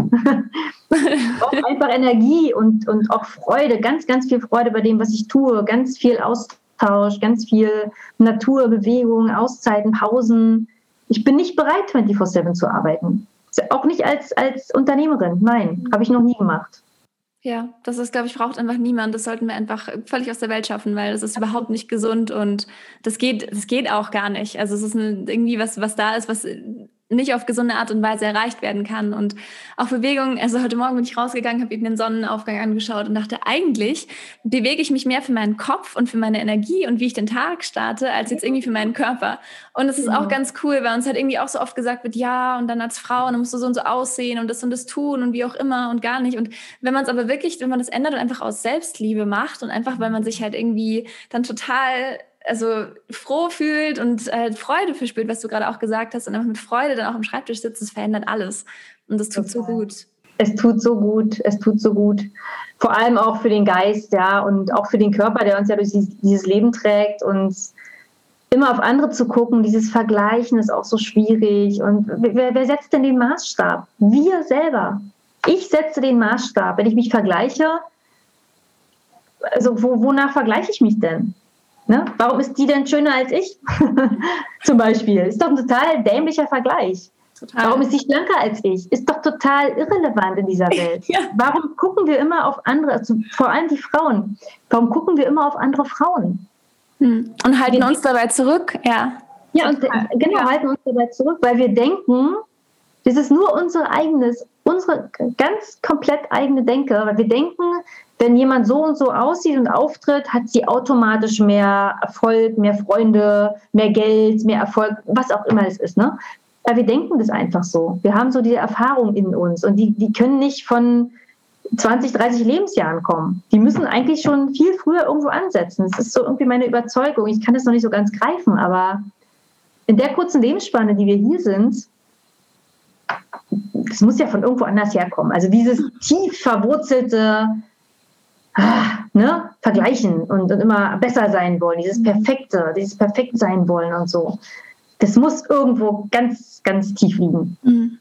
ich brauche einfach Energie und, und auch Freude, ganz, ganz viel Freude bei dem, was ich tue, ganz viel Austausch, ganz viel Natur, Bewegung, Auszeiten, Pausen. Ich bin nicht bereit, 24-7 zu arbeiten. Auch nicht als, als Unternehmerin. Nein, habe ich noch nie gemacht. Ja, das ist, glaube ich, braucht einfach niemand. Das sollten wir einfach völlig aus der Welt schaffen, weil das ist überhaupt nicht gesund und das geht, das geht auch gar nicht. Also es ist ein, irgendwie was, was da ist, was nicht auf gesunde Art und Weise erreicht werden kann. Und auch Bewegung, also heute Morgen bin ich rausgegangen, habe eben den Sonnenaufgang angeschaut und dachte, eigentlich bewege ich mich mehr für meinen Kopf und für meine Energie und wie ich den Tag starte, als jetzt irgendwie für meinen Körper. Und es ist auch ganz cool, weil uns halt irgendwie auch so oft gesagt wird, ja, und dann als Frau, und dann musst du so und so aussehen und das und das tun und wie auch immer und gar nicht. Und wenn man es aber wirklich, wenn man das ändert und einfach aus Selbstliebe macht und einfach, weil man sich halt irgendwie dann total also froh fühlt und äh, Freude verspürt, was du gerade auch gesagt hast, und einfach mit Freude dann auch am Schreibtisch sitzt, das verändert alles. Und das tut Total. so gut. Es tut so gut, es tut so gut. Vor allem auch für den Geist, ja, und auch für den Körper, der uns ja durch dieses Leben trägt und immer auf andere zu gucken, dieses Vergleichen ist auch so schwierig. Und wer, wer setzt denn den Maßstab? Wir selber. Ich setze den Maßstab. Wenn ich mich vergleiche, also wo, wonach vergleiche ich mich denn? Ne? Warum ist die denn schöner als ich? Zum Beispiel. Ist doch ein total dämlicher Vergleich. Total. Warum ist sie schlanker als ich? Ist doch total irrelevant in dieser Welt. ja. Warum gucken wir immer auf andere, also vor allem die Frauen, warum gucken wir immer auf andere Frauen? Hm. Und halten wir uns dabei zurück, ja. Ja, und, genau, ja. halten uns dabei zurück, weil wir denken, das ist nur unser eigenes, unsere ganz komplett eigene Denke, weil wir denken, wenn jemand so und so aussieht und auftritt, hat sie automatisch mehr Erfolg, mehr Freunde, mehr Geld, mehr Erfolg, was auch immer es ist. Ne? Weil wir denken das einfach so. Wir haben so diese Erfahrung in uns und die, die können nicht von 20, 30 Lebensjahren kommen. Die müssen eigentlich schon viel früher irgendwo ansetzen. Das ist so irgendwie meine Überzeugung. Ich kann das noch nicht so ganz greifen, aber in der kurzen Lebensspanne, die wir hier sind, das muss ja von irgendwo anders herkommen. Also dieses tief verwurzelte ah, ne, Vergleichen und, und immer besser sein wollen, dieses Perfekte, dieses Perfekt sein wollen und so. Das muss irgendwo ganz, ganz tief liegen. Mhm.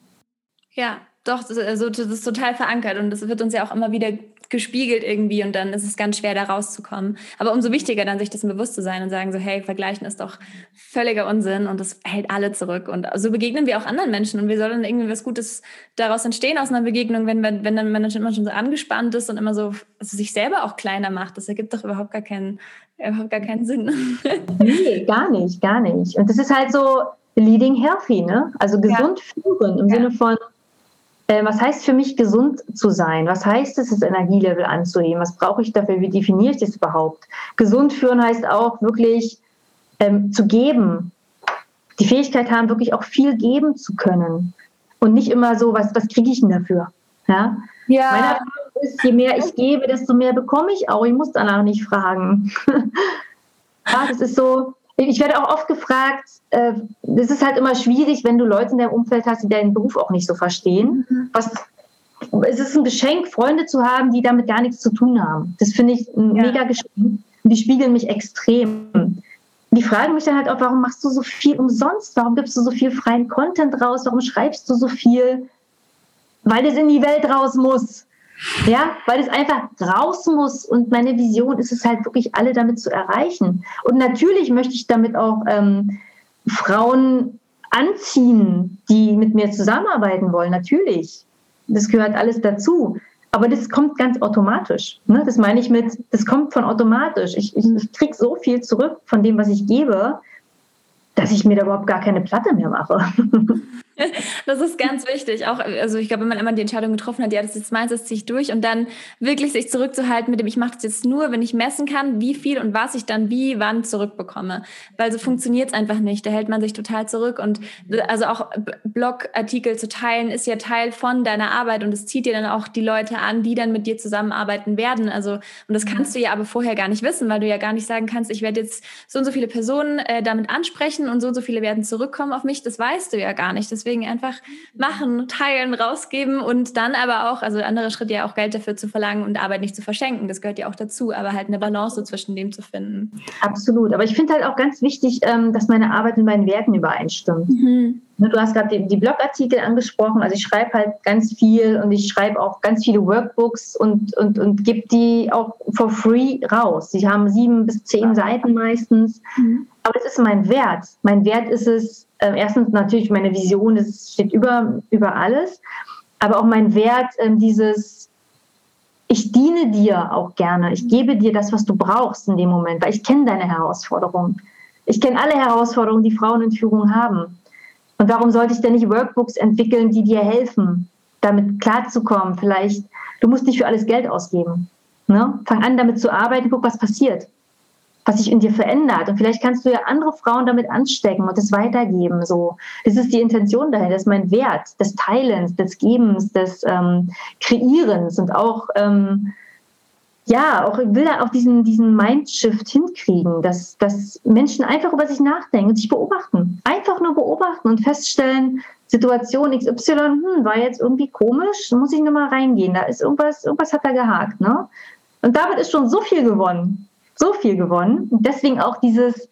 Ja, doch, das, also, das ist total verankert und das wird uns ja auch immer wieder gespiegelt irgendwie und dann ist es ganz schwer, da rauszukommen. Aber umso wichtiger dann, sich dessen bewusst zu sein und sagen so, hey, vergleichen ist doch völliger Unsinn und das hält alle zurück. Und so begegnen wir auch anderen Menschen und wir sollen irgendwie was Gutes daraus entstehen aus einer Begegnung, wenn, wenn dann man immer schon so angespannt ist und immer so also sich selber auch kleiner macht. Das ergibt doch überhaupt gar keinen, überhaupt gar keinen Sinn. nee, gar nicht, gar nicht. Und das ist halt so leading healthy, ne? Also gesund ja. führen im ja. Sinne von äh, was heißt für mich gesund zu sein? Was heißt es, das Energielevel anzuheben? Was brauche ich dafür? Wie definiere ich das überhaupt? Gesund führen heißt auch wirklich ähm, zu geben. Die Fähigkeit haben, wirklich auch viel geben zu können. Und nicht immer so, was, was kriege ich denn dafür? Ja. ja. Meine Erfahrung ist, je mehr ich gebe, desto mehr bekomme ich auch. Ich muss danach nicht fragen. ja, das ist so, ich werde auch oft gefragt, äh, es ist halt immer schwierig, wenn du Leute in deinem Umfeld hast, die deinen Beruf auch nicht so verstehen. Mhm. Was, es ist ein Geschenk, Freunde zu haben, die damit gar nichts zu tun haben. Das finde ich ein ja. mega Geschenk. Und die spiegeln mich extrem. Die fragen mich dann halt auch, warum machst du so viel umsonst? Warum gibst du so viel freien Content raus? Warum schreibst du so viel? Weil es in die Welt raus muss. Ja, weil es einfach raus muss und meine Vision ist es halt wirklich, alle damit zu erreichen. Und natürlich möchte ich damit auch ähm, Frauen anziehen, die mit mir zusammenarbeiten wollen, natürlich. Das gehört alles dazu. Aber das kommt ganz automatisch. Ne? Das meine ich mit, das kommt von automatisch. Ich, ich, ich kriege so viel zurück von dem, was ich gebe, dass ich mir da überhaupt gar keine Platte mehr mache. Das ist ganz wichtig. Auch, also ich glaube, wenn man immer die Entscheidung getroffen hat, ja, das ist jetzt meins, das ziehe ich durch und dann wirklich sich zurückzuhalten mit dem, ich mache das jetzt nur, wenn ich messen kann, wie viel und was ich dann wie, wann zurückbekomme. Weil so funktioniert es einfach nicht. Da hält man sich total zurück und also auch Blogartikel zu teilen ist ja Teil von deiner Arbeit und es zieht dir dann auch die Leute an, die dann mit dir zusammenarbeiten werden. Also und das kannst du ja aber vorher gar nicht wissen, weil du ja gar nicht sagen kannst, ich werde jetzt so und so viele Personen äh, damit ansprechen und so und so viele werden zurückkommen auf mich. Das weißt du ja gar nicht. Deswegen Deswegen einfach machen, teilen, rausgeben und dann aber auch, also andere Schritt ja auch Geld dafür zu verlangen und Arbeit nicht zu verschenken. Das gehört ja auch dazu, aber halt eine Balance zwischen dem zu finden. Absolut. Aber ich finde halt auch ganz wichtig, ähm, dass meine Arbeit mit meinen Werten übereinstimmt. Mhm. Ne, du hast gerade die, Blogartikel angesprochen. Also ich schreibe halt ganz viel und ich schreibe auch ganz viele Workbooks und, und, und gebe die auch for free raus. Sie haben sieben bis zehn Seiten meistens. Mhm. Aber das ist mein Wert. Mein Wert ist es, äh, erstens natürlich meine Vision, das steht über, über alles, aber auch mein Wert, äh, dieses, ich diene dir auch gerne, ich gebe dir das, was du brauchst in dem Moment, weil ich kenne deine Herausforderungen. Ich kenne alle Herausforderungen, die Frauen in Führung haben. Und warum sollte ich denn nicht Workbooks entwickeln, die dir helfen, damit klarzukommen? Vielleicht, du musst nicht für alles Geld ausgeben. Ne? Fang an, damit zu arbeiten, guck, was passiert was sich in dir verändert. Und vielleicht kannst du ja andere Frauen damit anstecken und das weitergeben. So, das ist die Intention dahinter, das ist mein Wert des Teilens, des Gebens, des ähm, Kreierens und auch ähm, ja, auch ich will da auch diesen, diesen Mindshift hinkriegen, dass, dass Menschen einfach über sich nachdenken und sich beobachten. Einfach nur beobachten und feststellen, Situation XY hm, war jetzt irgendwie komisch, muss ich nochmal reingehen, da ist irgendwas, irgendwas hat da gehakt, ne? Und damit ist schon so viel gewonnen so viel gewonnen. Und deswegen auch dieses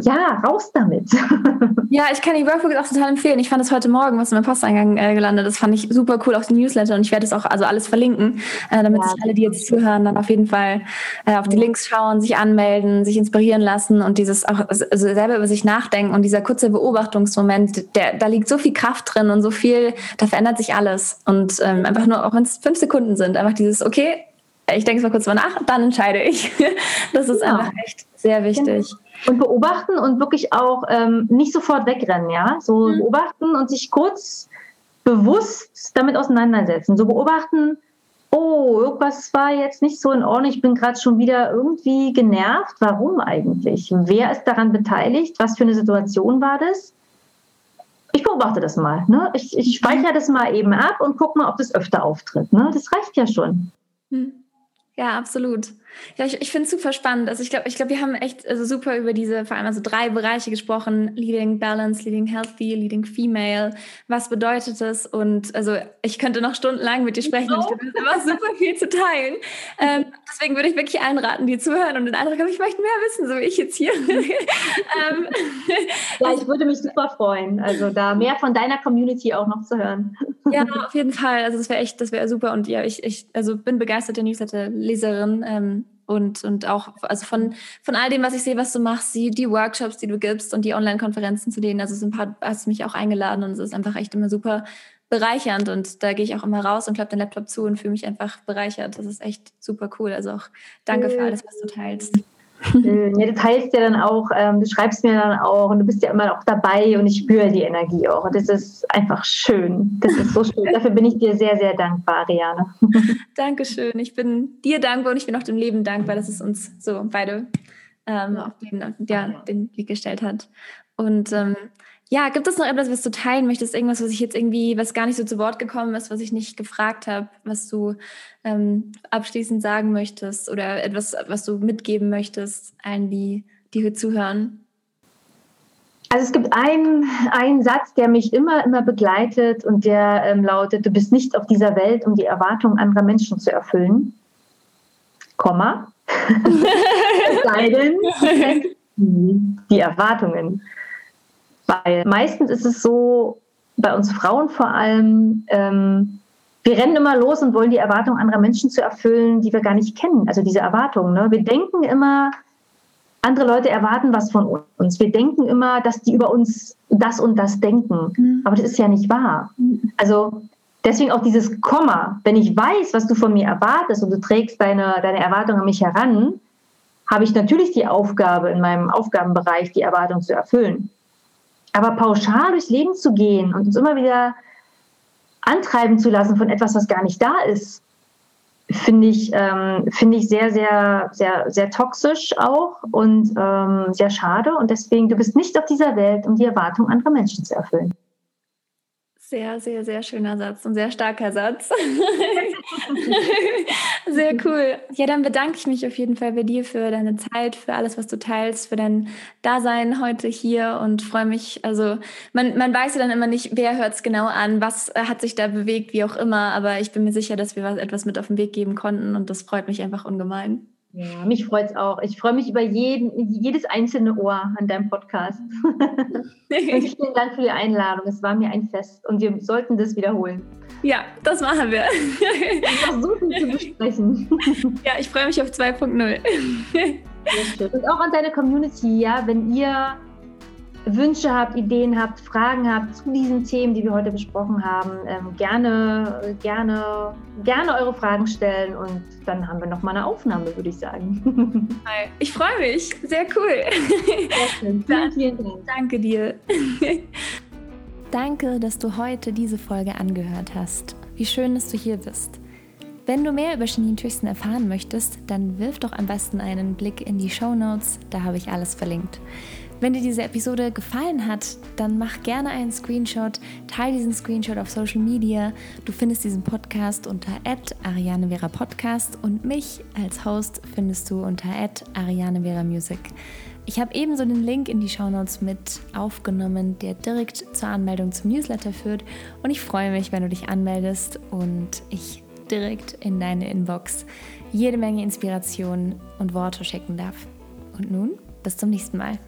ja, raus damit. ja, ich kann die Workbooks auch total empfehlen. Ich fand es heute Morgen, was in meinem Posteingang äh, gelandet ist, fand ich super cool, auch die Newsletter. Und ich werde es auch also alles verlinken, äh, damit ja. sich alle, die jetzt zuhören, dann auf jeden Fall äh, auf die Links schauen, sich anmelden, sich inspirieren lassen und dieses auch also selber über sich nachdenken. Und dieser kurze Beobachtungsmoment, der, da liegt so viel Kraft drin und so viel, da verändert sich alles. Und ähm, einfach nur, auch wenn es fünf Sekunden sind, einfach dieses, okay, ich denke es mal kurz mal nach, dann entscheide ich. Das ist ja. einfach echt sehr wichtig. Genau. Und beobachten und wirklich auch ähm, nicht sofort wegrennen, ja. So mhm. beobachten und sich kurz bewusst damit auseinandersetzen. So beobachten, oh, irgendwas war jetzt nicht so in Ordnung, ich bin gerade schon wieder irgendwie genervt. Warum eigentlich? Wer ist daran beteiligt? Was für eine Situation war das? Ich beobachte das mal. Ne? Ich, ich speichere das mal eben ab und gucke mal, ob das öfter auftritt. Ne? Das reicht ja schon. Mhm. Ja, absolut. Ja, ich, ich finde es super spannend. Also ich glaube, ich glaube, wir haben echt also super über diese vor allem also drei Bereiche gesprochen: Leading Balance, Leading Healthy, Leading Female. Was bedeutet es? Und also ich könnte noch stundenlang mit dir sprechen. Ich glaube, es super viel zu teilen. Ähm, deswegen würde ich wirklich allen raten, die zuhören und den Eindruck haben, ich möchte mehr wissen, so wie ich jetzt hier. ähm, ja, ich würde mich super freuen. Also da mehr von deiner Community auch noch zu hören. ja, auf jeden Fall. Also das wäre echt, das wäre super. Und ja, ich, ich also bin begeisterte Newsletter-Leserin. Ähm, und, und auch also von, von all dem, was ich sehe, was du machst, die, die Workshops, die du gibst und die Online-Konferenzen, zu denen, also es ein paar, hast du mich auch eingeladen und es ist einfach echt immer super bereichernd und da gehe ich auch immer raus und klappe den Laptop zu und fühle mich einfach bereichert. Das ist echt super cool. Also auch danke für alles, was du teilst. Ja, du teilst ja dann auch, ähm, du schreibst mir dann auch und du bist ja immer auch dabei und ich spüre die Energie auch. Und das ist einfach schön. Das ist so schön. Dafür bin ich dir sehr, sehr dankbar, Ariane. Dankeschön. Ich bin dir dankbar und ich bin auch dem Leben dankbar, dass es uns so beide ähm, auf den, ja, den Weg gestellt hat. Und ähm, ja, gibt es noch etwas, was du teilen möchtest? Irgendwas, was ich jetzt irgendwie, was gar nicht so zu Wort gekommen ist, was ich nicht gefragt habe, was du ähm, abschließend sagen möchtest oder etwas, was du mitgeben möchtest, allen, die, die hier zuhören? Also es gibt einen, einen Satz, der mich immer, immer begleitet und der ähm, lautet, du bist nicht auf dieser Welt, um die Erwartungen anderer Menschen zu erfüllen. Komma. sei denn, die Erwartungen. Weil meistens ist es so, bei uns Frauen vor allem, ähm, wir rennen immer los und wollen die Erwartungen anderer Menschen zu erfüllen, die wir gar nicht kennen. Also diese Erwartungen. Ne? Wir denken immer, andere Leute erwarten was von uns. Wir denken immer, dass die über uns das und das denken. Mhm. Aber das ist ja nicht wahr. Also deswegen auch dieses Komma. Wenn ich weiß, was du von mir erwartest und du trägst deine, deine Erwartungen an mich heran, habe ich natürlich die Aufgabe in meinem Aufgabenbereich, die Erwartung zu erfüllen. Aber pauschal durchs Leben zu gehen und uns immer wieder antreiben zu lassen von etwas, was gar nicht da ist, finde ich, ähm, finde ich sehr, sehr, sehr, sehr toxisch auch und ähm, sehr schade. Und deswegen, du bist nicht auf dieser Welt, um die Erwartungen anderer Menschen zu erfüllen. Sehr, sehr, sehr schöner Satz und sehr starker Satz. sehr cool. Ja, dann bedanke ich mich auf jeden Fall bei dir für deine Zeit, für alles, was du teilst, für dein Dasein heute hier und freue mich. Also man, man weiß ja dann immer nicht, wer hört es genau an, was hat sich da bewegt, wie auch immer, aber ich bin mir sicher, dass wir was, etwas mit auf den Weg geben konnten und das freut mich einfach ungemein. Ja, mich freut es auch. Ich freue mich über jeden, jedes einzelne Ohr an deinem Podcast. vielen Dank für die Einladung. Es war mir ein Fest und wir sollten das wiederholen. Ja, das machen wir. Viel zu besprechen. Ja, ich freue mich auf 2.0. Und auch an deine Community, ja, wenn ihr Wünsche habt, Ideen habt, Fragen habt zu diesen Themen, die wir heute besprochen haben, ähm, gerne, gerne, gerne eure Fragen stellen und dann haben wir noch mal eine Aufnahme, würde ich sagen. Ich freue mich, sehr cool. Sehr schön. Vielen, vielen Dank. Danke dir. Danke, dass du heute diese Folge angehört hast. Wie schön, dass du hier bist. Wenn du mehr über Janine Tüchsen erfahren möchtest, dann wirf doch am besten einen Blick in die Show Notes, da habe ich alles verlinkt. Wenn dir diese Episode gefallen hat, dann mach gerne einen Screenshot, teile diesen Screenshot auf Social Media. Du findest diesen Podcast unter Ariane Podcast und mich als Host findest du unter Ariane Music. Ich habe ebenso den Link in die Shownotes mit aufgenommen, der direkt zur Anmeldung zum Newsletter führt. Und ich freue mich, wenn du dich anmeldest und ich direkt in deine Inbox jede Menge Inspiration und Worte schicken darf. Und nun, bis zum nächsten Mal.